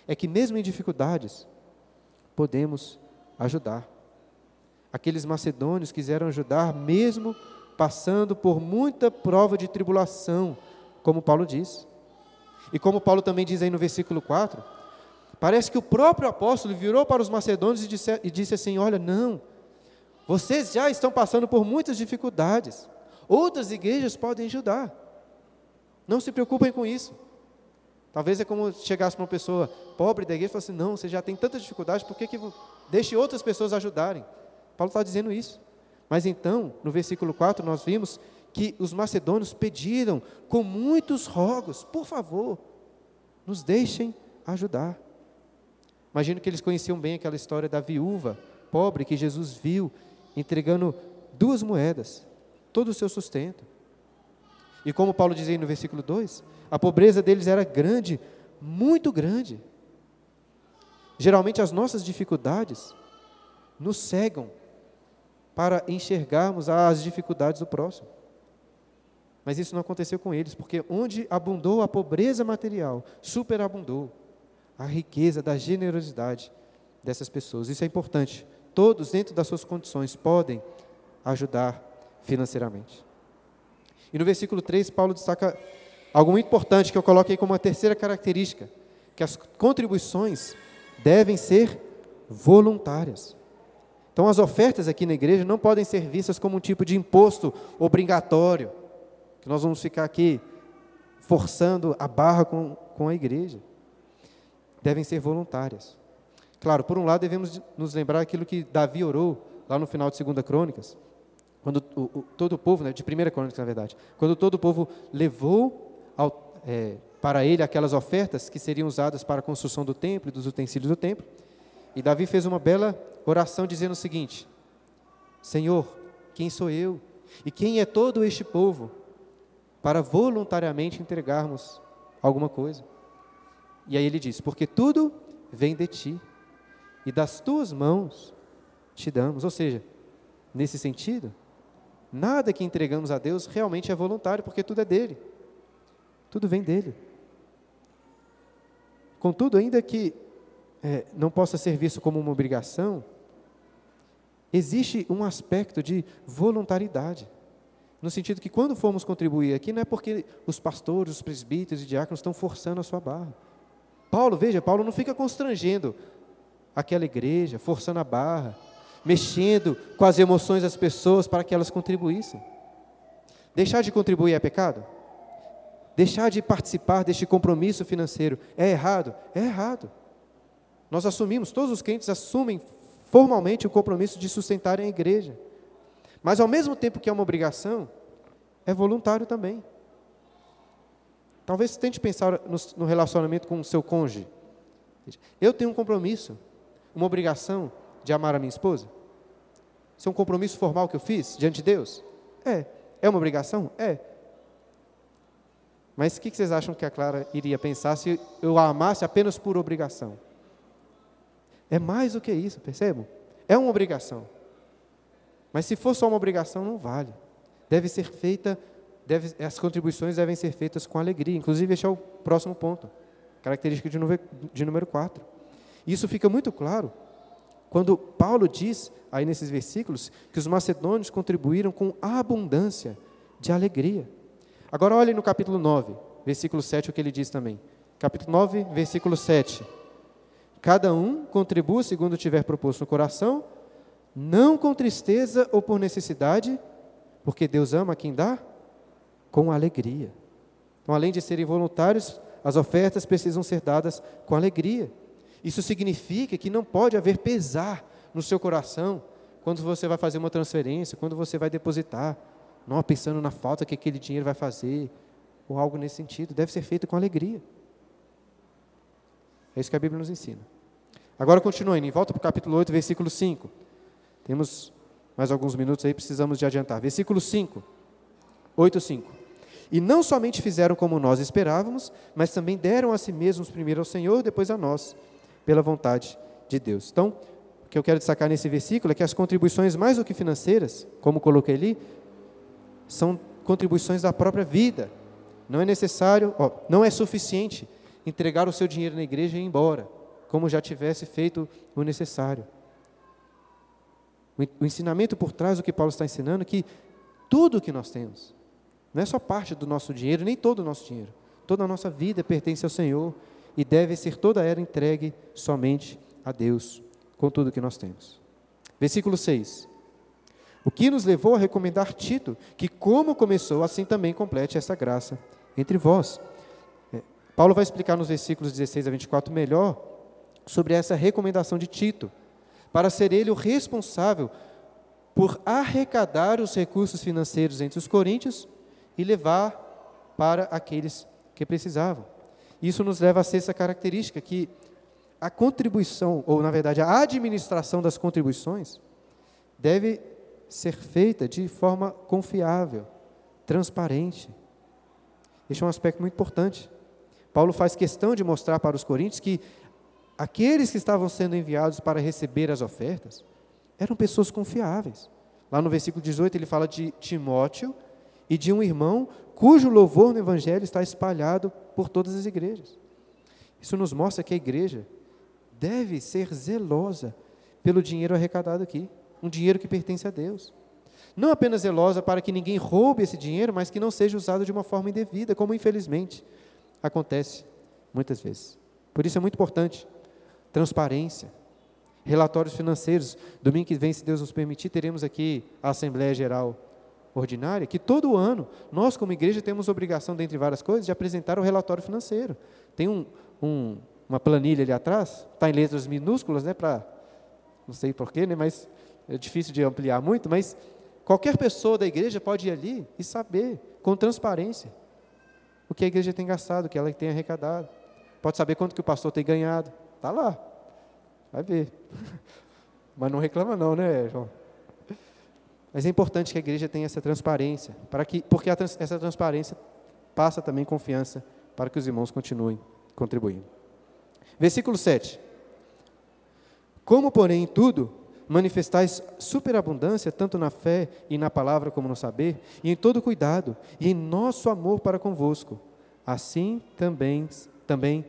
é que, mesmo em dificuldades, podemos ajudar. Aqueles macedônios quiseram ajudar, mesmo passando por muita prova de tribulação, como Paulo diz. E como Paulo também diz aí no versículo 4, parece que o próprio apóstolo virou para os macedônios e disse, e disse assim: Olha, não, vocês já estão passando por muitas dificuldades, outras igrejas podem ajudar, não se preocupem com isso. Talvez é como chegasse para uma pessoa pobre da igreja e falasse assim, não, você já tem tanta dificuldade, por que, que deixe outras pessoas ajudarem? Paulo está dizendo isso. Mas então, no versículo 4, nós vimos que os macedônios pediram com muitos rogos, por favor, nos deixem ajudar. Imagino que eles conheciam bem aquela história da viúva pobre que Jesus viu entregando duas moedas, todo o seu sustento. E como Paulo diz aí no versículo 2, a pobreza deles era grande, muito grande. Geralmente as nossas dificuldades nos cegam para enxergarmos as dificuldades do próximo. Mas isso não aconteceu com eles, porque onde abundou a pobreza material, superabundou a riqueza da generosidade dessas pessoas. Isso é importante. Todos, dentro das suas condições, podem ajudar financeiramente. E no versículo 3, Paulo destaca algo muito importante que eu coloquei como uma terceira característica, que as contribuições devem ser voluntárias. Então, as ofertas aqui na igreja não podem ser vistas como um tipo de imposto obrigatório, que nós vamos ficar aqui forçando a barra com, com a igreja. Devem ser voluntárias. Claro, por um lado devemos nos lembrar aquilo que Davi orou lá no final de 2 Crônicas, quando o, o, todo o povo, né, de 1 Crônicas na verdade, quando todo o povo levou ao, é, para ele aquelas ofertas que seriam usadas para a construção do templo e dos utensílios do templo, e Davi fez uma bela oração dizendo o seguinte: Senhor, quem sou eu e quem é todo este povo para voluntariamente entregarmos alguma coisa? E aí ele diz: Porque tudo vem de ti e das tuas mãos te damos. Ou seja, nesse sentido, nada que entregamos a Deus realmente é voluntário, porque tudo é dele. Tudo vem dele. Contudo, ainda que é, não possa ser visto como uma obrigação, existe um aspecto de voluntariedade. No sentido que quando formos contribuir aqui, não é porque os pastores, os presbíteros e diáconos estão forçando a sua barra. Paulo, veja, Paulo não fica constrangendo aquela igreja, forçando a barra, mexendo com as emoções das pessoas para que elas contribuíssem. Deixar de contribuir é pecado? Deixar de participar deste compromisso financeiro é errado? É errado. Nós assumimos, todos os crentes assumem formalmente o compromisso de sustentarem a igreja. Mas ao mesmo tempo que é uma obrigação, é voluntário também. Talvez tente pensar no, relacionamento com o seu cônjuge. Eu tenho um compromisso, uma obrigação de amar a minha esposa? Isso é um compromisso formal que eu fiz diante de Deus? É. É uma obrigação? É. Mas o que vocês acham que a Clara iria pensar se eu a amasse apenas por obrigação? É mais do que isso, percebam? É uma obrigação. Mas se for só uma obrigação, não vale. Deve ser feita, deve, as contribuições devem ser feitas com alegria. Inclusive, este é o próximo ponto, característica de número, de número 4. Isso fica muito claro quando Paulo diz, aí nesses versículos, que os macedônios contribuíram com abundância de alegria. Agora olhem no capítulo 9, versículo 7, o que ele diz também. Capítulo 9, versículo 7. Cada um contribua segundo tiver proposto no coração, não com tristeza ou por necessidade, porque Deus ama quem dá com alegria. Então, além de serem voluntários, as ofertas precisam ser dadas com alegria. Isso significa que não pode haver pesar no seu coração quando você vai fazer uma transferência, quando você vai depositar não pensando na falta que aquele dinheiro vai fazer, ou algo nesse sentido. Deve ser feito com alegria. É isso que a Bíblia nos ensina. Agora continuando, volta para o capítulo 8, versículo 5. Temos mais alguns minutos aí, precisamos de adiantar. Versículo 5. 8, 5. E não somente fizeram como nós esperávamos, mas também deram a si mesmos primeiro ao Senhor, depois a nós, pela vontade de Deus. Então, o que eu quero destacar nesse versículo é que as contribuições, mais do que financeiras, como coloquei ali, são contribuições da própria vida. Não é necessário, ó, não é suficiente entregar o seu dinheiro na igreja e ir embora, como já tivesse feito o necessário. O ensinamento por trás do que Paulo está ensinando é que tudo o que nós temos, não é só parte do nosso dinheiro, nem todo o nosso dinheiro. Toda a nossa vida pertence ao Senhor e deve ser toda ela entregue somente a Deus, com tudo o que nós temos. Versículo 6. O que nos levou a recomendar Tito, que como começou, assim também complete essa graça entre vós. É, Paulo vai explicar nos versículos 16 a 24 melhor sobre essa recomendação de Tito, para ser ele o responsável por arrecadar os recursos financeiros entre os coríntios e levar para aqueles que precisavam. Isso nos leva a essa característica que a contribuição, ou na verdade a administração das contribuições, deve ser feita de forma confiável, transparente. Este é um aspecto muito importante. Paulo faz questão de mostrar para os coríntios que aqueles que estavam sendo enviados para receber as ofertas eram pessoas confiáveis. Lá no versículo 18 ele fala de Timóteo e de um irmão cujo louvor no evangelho está espalhado por todas as igrejas. Isso nos mostra que a igreja deve ser zelosa pelo dinheiro arrecadado aqui um dinheiro que pertence a Deus. Não apenas zelosa para que ninguém roube esse dinheiro, mas que não seja usado de uma forma indevida, como infelizmente acontece muitas vezes. Por isso é muito importante transparência, relatórios financeiros. Domingo que vem, se Deus nos permitir, teremos aqui a Assembleia Geral Ordinária, que todo ano nós, como igreja, temos obrigação, dentre várias coisas, de apresentar o relatório financeiro. Tem um, um, uma planilha ali atrás, está em letras minúsculas, né, para, não sei porquê, né, mas é difícil de ampliar muito, mas qualquer pessoa da igreja pode ir ali e saber, com transparência, o que a igreja tem gastado, o que ela tem arrecadado. Pode saber quanto que o pastor tem ganhado. Está lá. Vai ver. [laughs] Mas não reclama não, né, João? Mas é importante que a igreja tenha essa transparência, para que, porque essa transparência passa também confiança para que os irmãos continuem contribuindo. Versículo 7. Como, porém, em tudo, manifestais superabundância, tanto na fé e na palavra como no saber, e em todo cuidado, e em nosso amor para convosco, assim também, também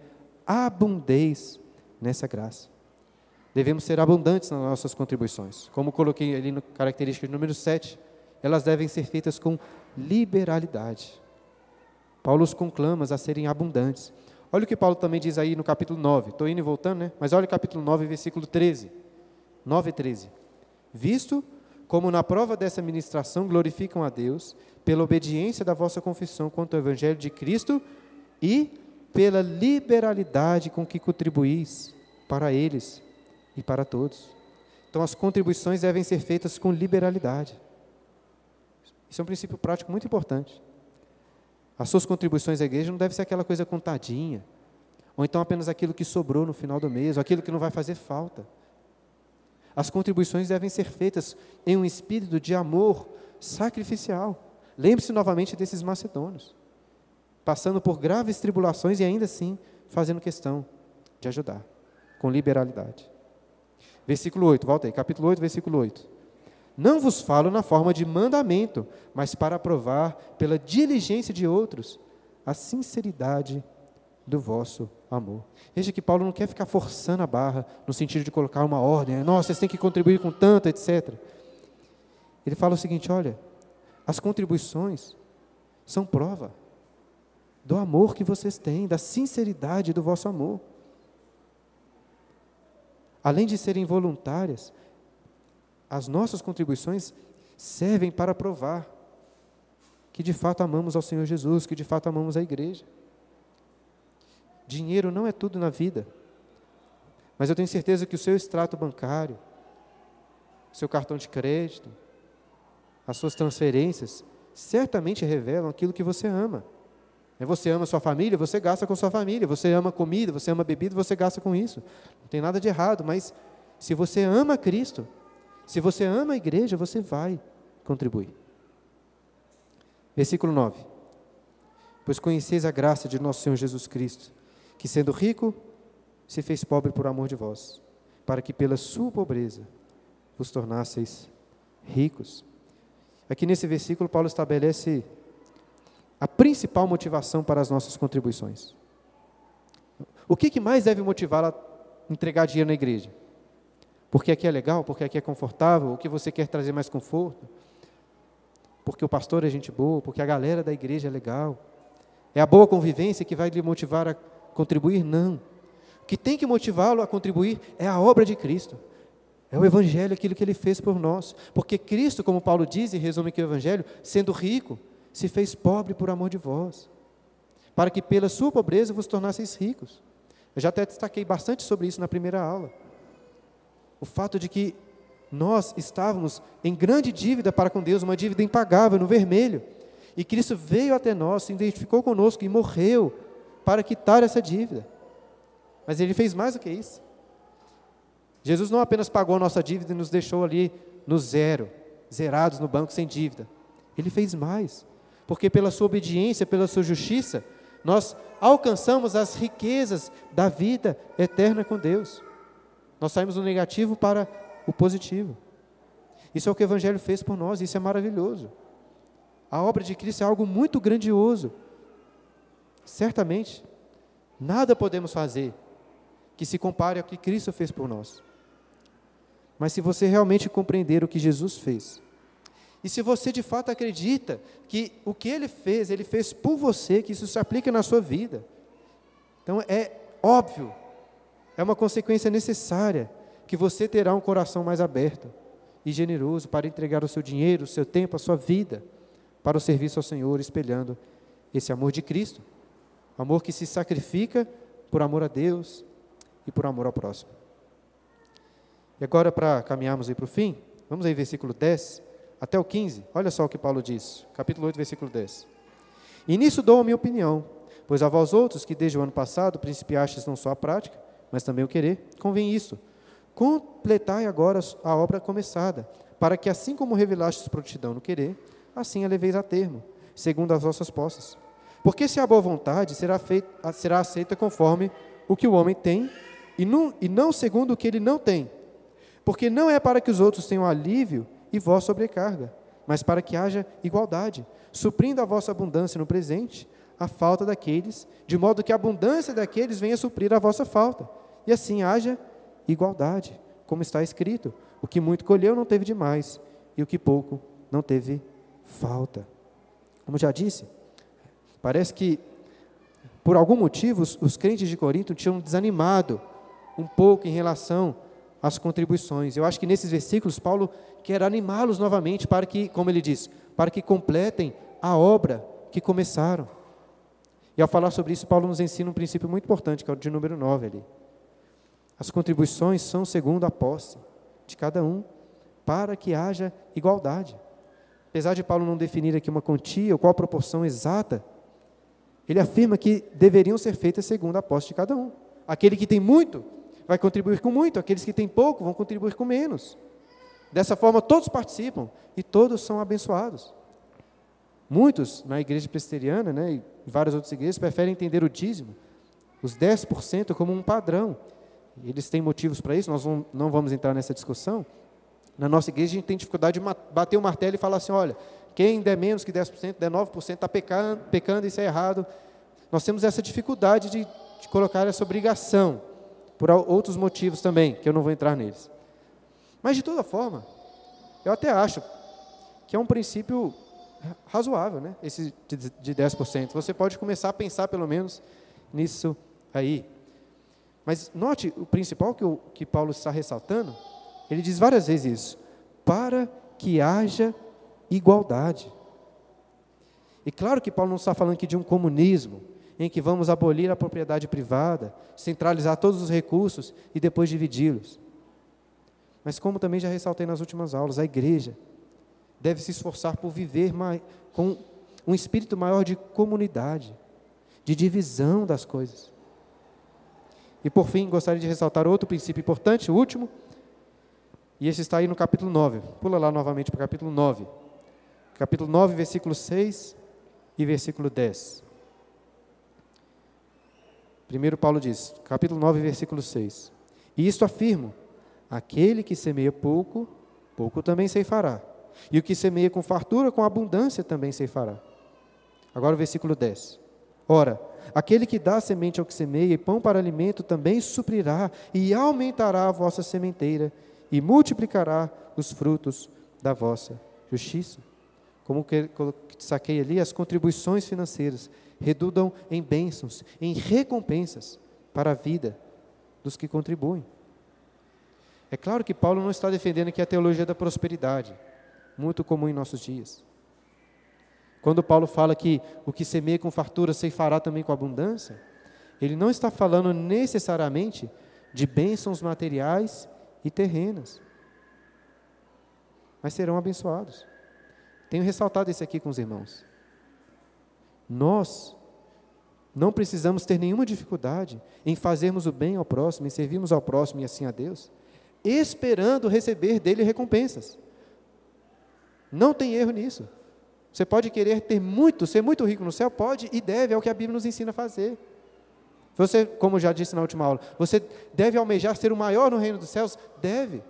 abundeis nessa graça. Devemos ser abundantes nas nossas contribuições. Como coloquei ali no característica número 7, elas devem ser feitas com liberalidade. Paulo os conclama a serem abundantes. Olha o que Paulo também diz aí no capítulo 9. Estou indo e voltando, né? Mas olha o capítulo 9, versículo 13. 9 e 13. Visto como na prova dessa ministração glorificam a Deus, pela obediência da vossa confissão quanto ao Evangelho de Cristo e pela liberalidade com que contribuís para eles e para todos. Então, as contribuições devem ser feitas com liberalidade. Isso é um princípio prático muito importante. As suas contribuições à igreja não deve ser aquela coisa contadinha, ou então apenas aquilo que sobrou no final do mês, ou aquilo que não vai fazer falta. As contribuições devem ser feitas em um espírito de amor sacrificial. Lembre-se novamente desses macedônios, passando por graves tribulações e ainda assim fazendo questão de ajudar, com liberalidade. Versículo 8, volta aí, capítulo 8, versículo 8. Não vos falo na forma de mandamento, mas para provar, pela diligência de outros, a sinceridade do vosso amor. Veja que Paulo não quer ficar forçando a barra, no sentido de colocar uma ordem, nossa, vocês têm que contribuir com tanto, etc. Ele fala o seguinte: olha, as contribuições são prova do amor que vocês têm, da sinceridade do vosso amor. Além de serem voluntárias, as nossas contribuições servem para provar que de fato amamos ao Senhor Jesus, que de fato amamos a igreja. Dinheiro não é tudo na vida, mas eu tenho certeza que o seu extrato bancário, seu cartão de crédito, as suas transferências, certamente revelam aquilo que você ama. É, você ama sua família, você gasta com sua família. Você ama comida, você ama bebida, você gasta com isso. Não tem nada de errado, mas se você ama Cristo, se você ama a igreja, você vai contribuir. Versículo 9. Pois conheceis a graça de nosso Senhor Jesus Cristo, que sendo rico, se fez pobre por amor de vós, para que pela sua pobreza vos tornasseis ricos. Aqui nesse versículo, Paulo estabelece a principal motivação para as nossas contribuições. O que, que mais deve motivá-la a entregar dinheiro na igreja? Porque aqui é legal, porque aqui é confortável, o que você quer trazer mais conforto? Porque o pastor é gente boa, porque a galera da igreja é legal. É a boa convivência que vai lhe motivar a contribuir? Não. O que tem que motivá-lo a contribuir é a obra de Cristo. É o Evangelho, aquilo que ele fez por nós. Porque Cristo, como Paulo diz e resume aqui o Evangelho, sendo rico, se fez pobre por amor de vós, para que pela sua pobreza vos tornasseis ricos. Eu já até destaquei bastante sobre isso na primeira aula. O fato de que nós estávamos em grande dívida para com Deus, uma dívida impagável, no vermelho. E Cristo veio até nós, se identificou conosco e morreu para quitar essa dívida. Mas Ele fez mais do que isso. Jesus não apenas pagou a nossa dívida e nos deixou ali no zero, zerados no banco sem dívida. Ele fez mais porque pela sua obediência, pela sua justiça, nós alcançamos as riquezas da vida eterna com Deus. Nós saímos do negativo para o positivo. Isso é o que o Evangelho fez por nós, isso é maravilhoso. A obra de Cristo é algo muito grandioso. Certamente, nada podemos fazer que se compare ao que Cristo fez por nós. Mas se você realmente compreender o que Jesus fez, e se você de fato acredita que o que ele fez, ele fez por você, que isso se aplica na sua vida. Então é óbvio, é uma consequência necessária que você terá um coração mais aberto e generoso para entregar o seu dinheiro, o seu tempo, a sua vida para o serviço ao Senhor, espelhando esse amor de Cristo. Amor que se sacrifica por amor a Deus e por amor ao próximo. E agora, para caminharmos aí para o fim, vamos aí, versículo 10 até o 15. Olha só o que Paulo diz, capítulo 8, versículo 10. E nisso dou a minha opinião, pois a vós outros que desde o ano passado principiastes não só a prática, mas também o querer, convém isso. Completai agora a obra começada, para que assim como revelastes prontidão no querer, assim a leveis a termo, segundo as vossas posses. Porque se a boa vontade será, feita, será aceita conforme o que o homem tem, e não, e não segundo o que ele não tem. Porque não é para que os outros tenham alívio e vós sobrecarga, mas para que haja igualdade, suprindo a vossa abundância no presente, a falta daqueles, de modo que a abundância daqueles venha suprir a vossa falta, e assim haja igualdade, como está escrito: o que muito colheu não teve demais, e o que pouco não teve falta. Como já disse, parece que, por algum motivo, os, os crentes de Corinto tinham desanimado um pouco em relação às contribuições. Eu acho que nesses versículos, Paulo quer animá-los novamente para que, como ele diz, para que completem a obra que começaram. E ao falar sobre isso, Paulo nos ensina um princípio muito importante, que é o de número 9 ali. As contribuições são segundo a posse de cada um, para que haja igualdade. Apesar de Paulo não definir aqui uma quantia ou qual a proporção exata, ele afirma que deveriam ser feitas segundo a posse de cada um. Aquele que tem muito vai contribuir com muito, aqueles que têm pouco vão contribuir com menos. Dessa forma, todos participam e todos são abençoados. Muitos, na igreja presbiteriana né, e várias outras igrejas, preferem entender o dízimo, os 10%, como um padrão. Eles têm motivos para isso, nós não vamos entrar nessa discussão. Na nossa igreja, a gente tem dificuldade de bater o martelo e falar assim: olha, quem der menos que 10%, der 9%, está pecando, pecando, isso é errado. Nós temos essa dificuldade de, de colocar essa obrigação, por outros motivos também, que eu não vou entrar neles. Mas, de toda forma, eu até acho que é um princípio razoável, né? esse de 10%. Você pode começar a pensar, pelo menos, nisso aí. Mas note o principal que, o, que Paulo está ressaltando, ele diz várias vezes isso, para que haja igualdade. E claro que Paulo não está falando aqui de um comunismo, em que vamos abolir a propriedade privada, centralizar todos os recursos e depois dividi-los. Mas como também já ressaltei nas últimas aulas, a igreja deve se esforçar por viver mais, com um espírito maior de comunidade, de divisão das coisas. E por fim, gostaria de ressaltar outro princípio importante, o último, e esse está aí no capítulo 9. Pula lá novamente para o capítulo 9. Capítulo 9, versículo 6 e versículo 10. Primeiro Paulo diz, capítulo 9, versículo 6. E isto afirmo: aquele que semeia pouco, pouco também ceifará. E o que semeia com fartura, com abundância também ceifará. Agora o versículo 10. Ora, aquele que dá semente ao que semeia e pão para alimento também suprirá e aumentará a vossa sementeira e multiplicará os frutos da vossa justiça. Como que saquei ali, as contribuições financeiras redundam em bênçãos, em recompensas para a vida dos que contribuem. É claro que Paulo não está defendendo aqui a teologia da prosperidade, muito comum em nossos dias. Quando Paulo fala que o que semeia com fartura ceifará também com abundância, ele não está falando necessariamente de bênçãos materiais e terrenas, mas serão abençoados. Tenho ressaltado isso aqui com os irmãos. Nós não precisamos ter nenhuma dificuldade em fazermos o bem ao próximo, em servirmos ao próximo e assim a Deus, esperando receber dele recompensas. Não tem erro nisso. Você pode querer ter muito, ser muito rico no céu? Pode e deve, é o que a Bíblia nos ensina a fazer. Você, como já disse na última aula, você deve almejar ser o maior no reino dos céus? Deve.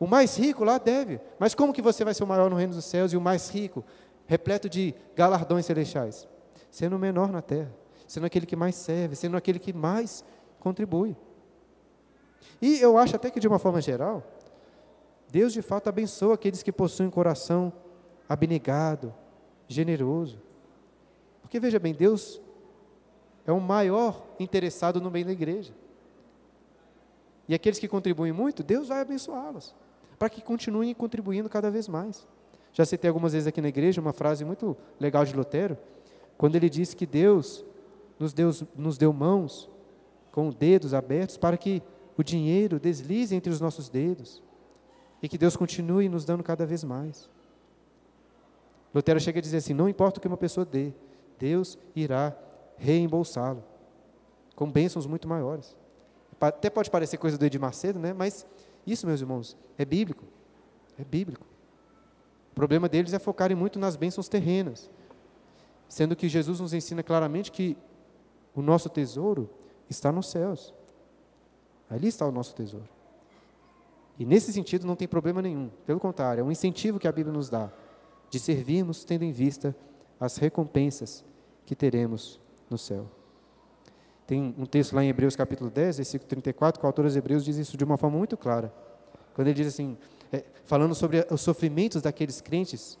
O mais rico lá deve. Mas como que você vai ser o maior no reino dos céus e o mais rico, repleto de galardões celestiais? Sendo o menor na terra, sendo aquele que mais serve, sendo aquele que mais contribui. E eu acho até que de uma forma geral, Deus de fato abençoa aqueles que possuem um coração abnegado, generoso. Porque veja bem, Deus é o maior interessado no bem da igreja. E aqueles que contribuem muito, Deus vai abençoá-los, para que continuem contribuindo cada vez mais. Já citei algumas vezes aqui na igreja uma frase muito legal de Lutero, quando ele disse que Deus nos deu, nos deu mãos com dedos abertos para que o dinheiro deslize entre os nossos dedos e que Deus continue nos dando cada vez mais. Lutero chega a dizer assim: não importa o que uma pessoa dê, Deus irá reembolsá-lo com bênçãos muito maiores. Até pode parecer coisa do Edir Macedo, né? mas isso, meus irmãos, é bíblico. É bíblico. O problema deles é focarem muito nas bênçãos terrenas, sendo que Jesus nos ensina claramente que o nosso tesouro está nos céus. Ali está o nosso tesouro. E nesse sentido não tem problema nenhum. Pelo contrário, é um incentivo que a Bíblia nos dá de servirmos tendo em vista as recompensas que teremos no céu. Tem um texto lá em Hebreus capítulo 10, versículo 34, que o autor dos Hebreus diz isso de uma forma muito clara. Quando ele diz assim, é, falando sobre os sofrimentos daqueles crentes,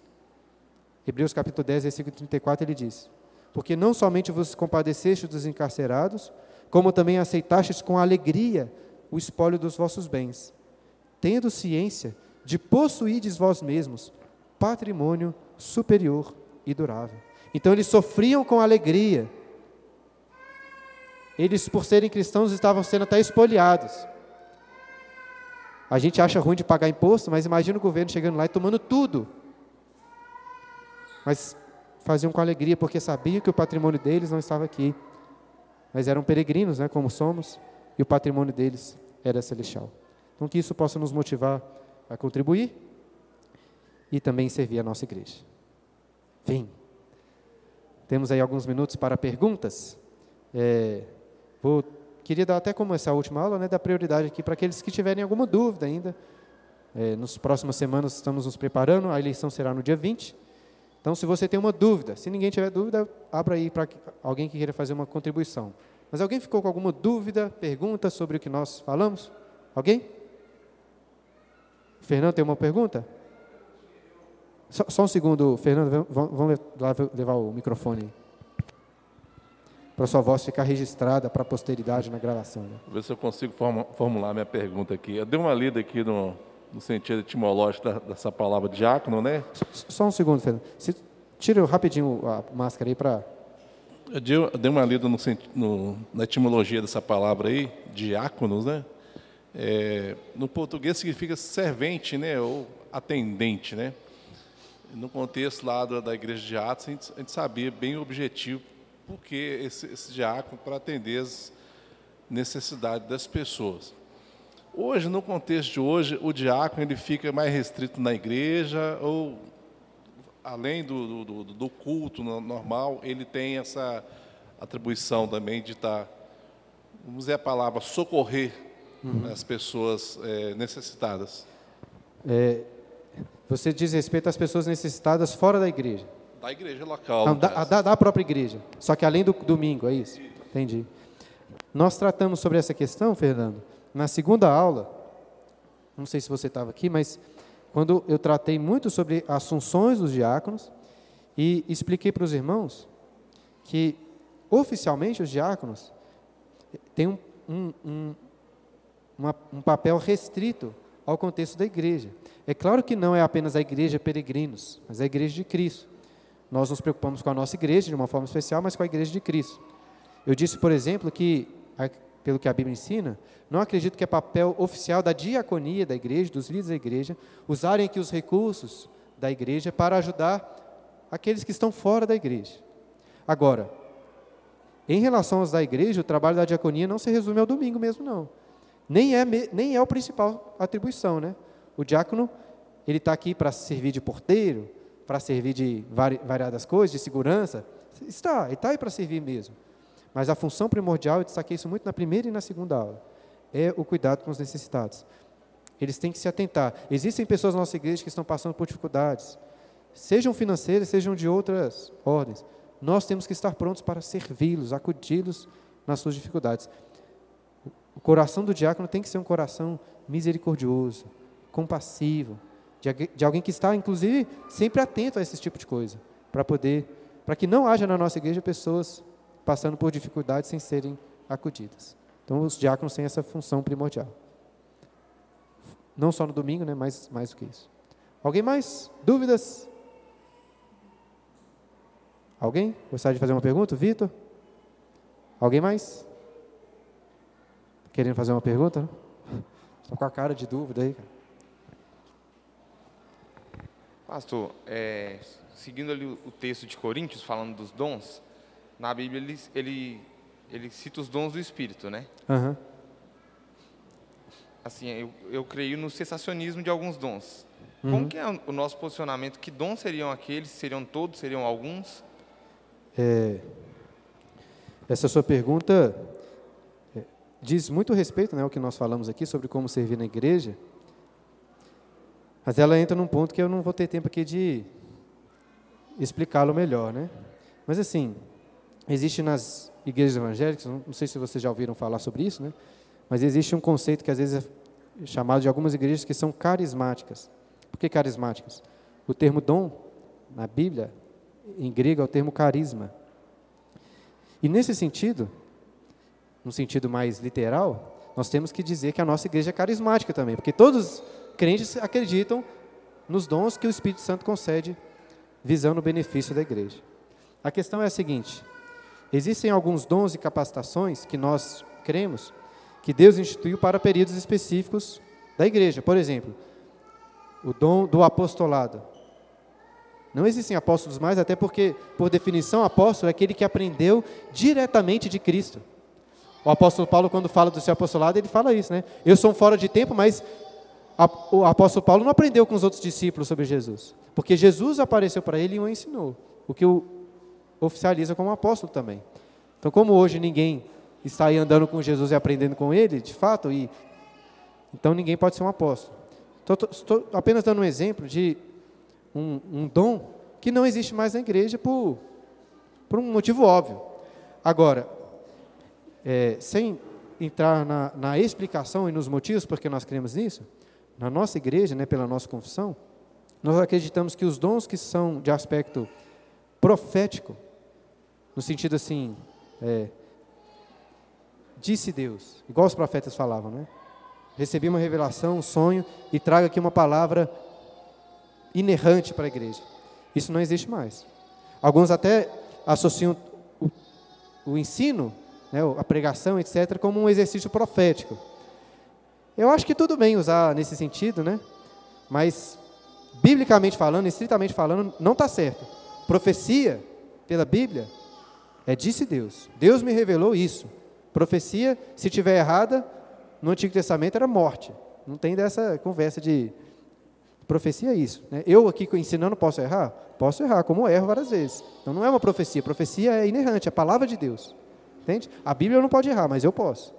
Hebreus capítulo 10, versículo 34, ele diz: Porque não somente vos compadeceste dos encarcerados, como também aceitastes com alegria o espólio dos vossos bens, tendo ciência de possuídes vós mesmos patrimônio superior e durável. Então eles sofriam com alegria. Eles, por serem cristãos, estavam sendo até espoliados. A gente acha ruim de pagar imposto, mas imagina o governo chegando lá e tomando tudo. Mas faziam com alegria, porque sabiam que o patrimônio deles não estava aqui. Mas eram peregrinos, né, como somos, e o patrimônio deles era celestial. Então, que isso possa nos motivar a contribuir e também servir a nossa igreja. Vem. Temos aí alguns minutos para perguntas. É, vou queria dar até como essa última aula, né, dar prioridade aqui para aqueles que tiverem alguma dúvida ainda. É, nos próximas semanas estamos nos preparando, a eleição será no dia 20. Então, se você tem uma dúvida, se ninguém tiver dúvida, abra aí para alguém que queira fazer uma contribuição. Mas alguém ficou com alguma dúvida, pergunta sobre o que nós falamos? Alguém? Fernando tem uma pergunta? Só, só um segundo, Fernando, vamos levar o microfone para sua voz ficar registrada para a posteridade na gravação. Né? Vou ver se eu consigo formular minha pergunta aqui. Eu dei uma lida aqui no, no sentido etimológico da, dessa palavra diácono, né? Só um segundo, Fernando. Se, tira rapidinho a máscara aí para... Eu dei uma lida no, no, na etimologia dessa palavra aí, diáconos, né? É, no português significa servente, né? Ou atendente, né? No contexto lá da, igreja de Atos, a gente, a gente sabia bem o objetivo porque esse, esse diácono para atender as necessidades das pessoas. Hoje, no contexto de hoje, o diácono ele fica mais restrito na igreja ou além do, do, do culto normal, ele tem essa atribuição também de estar, vamos dizer a palavra, socorrer uhum. as pessoas é, necessitadas. É, você diz respeito às pessoas necessitadas fora da igreja? Da igreja local. Não, da, da, da, própria igreja. Só que além do domingo, é isso? Entendi. Nós tratamos sobre essa questão, Fernando, na segunda aula. Não sei se você estava aqui, mas quando eu tratei muito sobre as funções dos diáconos e expliquei para os irmãos que oficialmente os diáconos têm um, um, um, uma, um papel restrito ao contexto da igreja. É claro que não é apenas a igreja peregrinos, mas a igreja de Cristo. Nós nos preocupamos com a nossa igreja de uma forma especial, mas com a igreja de Cristo. Eu disse, por exemplo, que, pelo que a Bíblia ensina, não acredito que é papel oficial da diaconia da igreja, dos líderes da igreja, usarem aqui os recursos da igreja para ajudar aqueles que estão fora da igreja. Agora, em relação aos da igreja, o trabalho da diaconia não se resume ao domingo mesmo, não. Nem é, nem é a principal atribuição, né? O diácono, ele está aqui para servir de porteiro, para servir de variadas coisas, de segurança, está, ele está aí para servir mesmo. Mas a função primordial, eu destaquei isso muito na primeira e na segunda aula, é o cuidado com os necessitados. Eles têm que se atentar. Existem pessoas na nossa igreja que estão passando por dificuldades, sejam financeiras, sejam de outras ordens. Nós temos que estar prontos para servi-los, acudi-los nas suas dificuldades. O coração do diácono tem que ser um coração misericordioso, compassivo, de, alguém que está, inclusive, sempre atento a esse tipo de coisa, para poder, para que não haja na nossa igreja pessoas passando por dificuldades sem serem acudidas. Então, os diáconos têm essa função primordial. Não só no domingo, né, mas mais do que isso. Alguém mais? Dúvidas? Alguém? Gostaria de fazer uma pergunta? Vitor? Alguém mais? Querendo fazer uma pergunta? Estou [laughs] com a cara de dúvida aí. Pastor, é, seguindo ali o texto de Coríntios, falando dos dons, na Bíblia ele, ele, ele cita os dons do Espírito, né? Uhum. Assim, eu, eu creio no cessacionismo de alguns dons. Uhum. Como que é o nosso posicionamento? Que dons seriam aqueles? Seriam todos? Seriam alguns? É, essa sua pergunta é, diz muito respeito né, ao que nós falamos aqui sobre como servir na igreja, mas ela entra num ponto que eu não vou ter tempo aqui de explicá-lo melhor. Né? Mas assim, existe nas igrejas evangélicas, não sei se vocês já ouviram falar sobre isso, né? mas existe um conceito que às vezes é chamado de algumas igrejas que são carismáticas. Por que carismáticas? O termo dom, na Bíblia, em grego, é o termo carisma. E nesse sentido, no sentido mais literal, nós temos que dizer que a nossa igreja é carismática também, porque todos os crentes acreditam nos dons que o Espírito Santo concede, visando o benefício da igreja. A questão é a seguinte: existem alguns dons e capacitações que nós cremos que Deus instituiu para períodos específicos da igreja. Por exemplo, o dom do apostolado. Não existem apóstolos mais, até porque, por definição, apóstolo é aquele que aprendeu diretamente de Cristo. O apóstolo Paulo, quando fala do seu apostolado, ele fala isso, né? Eu sou um fora de tempo, mas o apóstolo Paulo não aprendeu com os outros discípulos sobre Jesus, porque Jesus apareceu para ele e o ensinou, o que o oficializa como apóstolo também. Então, como hoje ninguém está aí andando com Jesus e aprendendo com ele, de fato, e então ninguém pode ser um apóstolo. Estou, estou apenas dando um exemplo de um, um, dom que não existe mais na igreja por, por um motivo óbvio. Agora, é, sem entrar na, na, explicação e nos motivos porque nós cremos nisso, na nossa igreja, né, pela nossa confissão, nós acreditamos que os dons que são de aspecto profético, no sentido assim, é, disse Deus, igual os profetas falavam, né? Recebi uma revelação, um sonho e trago aqui uma palavra inerrante para a igreja. Isso não existe mais. Alguns até associam o, o ensino, né, a pregação, etc., como um exercício profético. Eu acho que tudo bem usar nesse sentido, né? Mas, biblicamente falando, estritamente falando, não está certo. Profecia, pela Bíblia, é disse Deus. Deus me revelou isso. Profecia, se tiver errada, no Antigo Testamento era morte. Não tem dessa conversa de profecia é isso. Né? Eu aqui ensinando posso errar? Posso errar, como erro várias vezes. Então não é uma profecia. Profecia é inerrante, é a palavra de Deus. Entende? A Bíblia não pode errar, mas eu posso.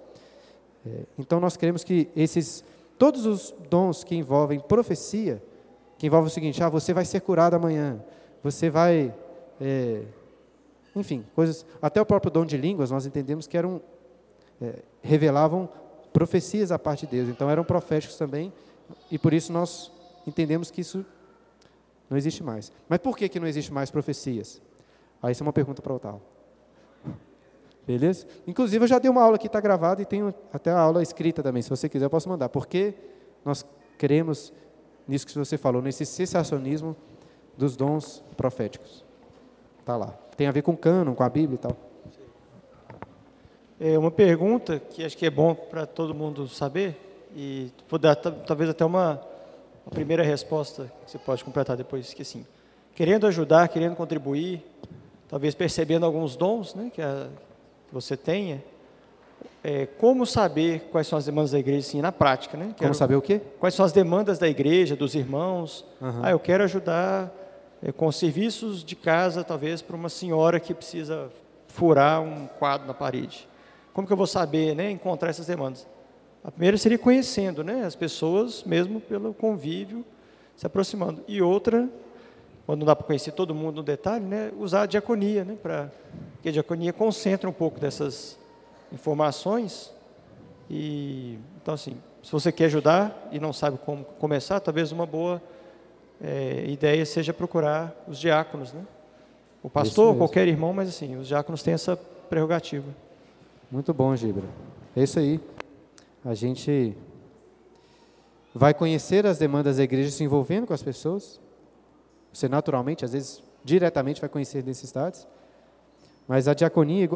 É, então nós queremos que esses, todos os dons que envolvem profecia, que envolvem o seguinte, ah, você vai ser curado amanhã, você vai, é, enfim, coisas, até o próprio dom de línguas, nós entendemos que eram, é, revelavam profecias à parte de Deus, então eram proféticos também, e por isso nós entendemos que isso não existe mais. Mas por que, que não existe mais profecias? Aí isso é uma pergunta para o tal. Beleza? Inclusive eu já dei uma aula que está gravada e tenho até a aula escrita também, se você quiser eu posso mandar. Porque nós queremos nisso que você falou, nesse cessacionismo dos dons proféticos. Está lá. Tem a ver com o cânon, com a Bíblia e tal. É uma pergunta que acho que é bom para todo mundo saber e vou dar talvez até uma a primeira resposta que você pode completar depois que assim, querendo ajudar, querendo contribuir, talvez percebendo alguns dons, né, que, a, que você tenha, é, como saber quais são as demandas da igreja, assim, na prática, né? Quero, como saber o quê? Quais são as demandas da igreja, dos irmãos? Uhum. Ah, eu quero ajudar com serviços de casa, talvez para uma senhora que precisa furar um quadro na parede. Como que eu vou saber, né, encontrar essas demandas? A primeira seria conhecendo, né, as pessoas mesmo pelo convívio, se aproximando. E outra, quando não dá para conhecer todo mundo no detalhe, né, usar a diaconia, né, para que a diaconia concentra um pouco dessas informações. E então assim, se você quer ajudar e não sabe como começar, talvez uma boa é, ideia seja procurar os diáconos, né? O pastor, qualquer irmão, mas assim, os diáconos têm essa prerrogativa. Muito bom, Gibra. É isso aí. A gente vai conhecer as demandas da igreja se envolvendo com as pessoas. Você naturalmente, às vezes, diretamente vai conhecer necessidades. Mas a diaconia,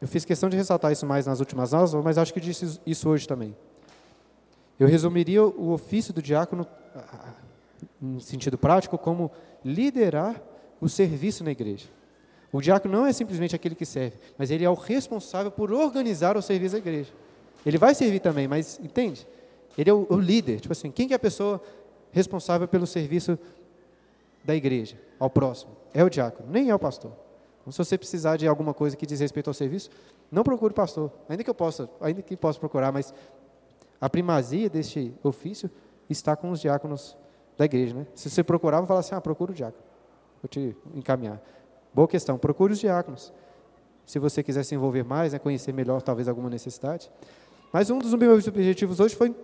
eu fiz questão de ressaltar isso mais nas últimas aulas, mas acho que disse isso hoje também. Eu resumiria o ofício do diácono, em sentido prático, como liderar o serviço na igreja. O diácono não é simplesmente aquele que serve, mas ele é o responsável por organizar o serviço da igreja. Ele vai servir também, mas entende? Ele é o, o líder. Tipo assim, quem que é a pessoa responsável pelo serviço da igreja ao próximo? É o diácono, nem é o pastor. Então, se você precisar de alguma coisa que diz respeito ao serviço, não procure o pastor. Ainda que eu possa, ainda que possa procurar, mas a primazia deste ofício está com os diáconos da igreja, né? Se você procurar, vou assim: "Ah, procura o diácono". Vou te encaminhar. Boa questão. Procure os diáconos. Se você quiser se envolver mais, né, conhecer melhor talvez alguma necessidade. Mas um dos meus objetivos hoje foi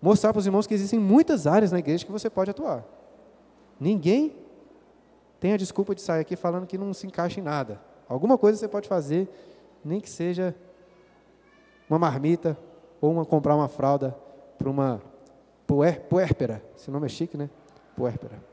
mostrar para os irmãos que existem muitas áreas na igreja que você pode atuar. Ninguém tem a desculpa de sair aqui falando que não se encaixa em nada. Alguma coisa você pode fazer, nem que seja uma marmita ou uma, comprar uma fralda para uma puérpera. Esse nome é chique, né? Puérpera.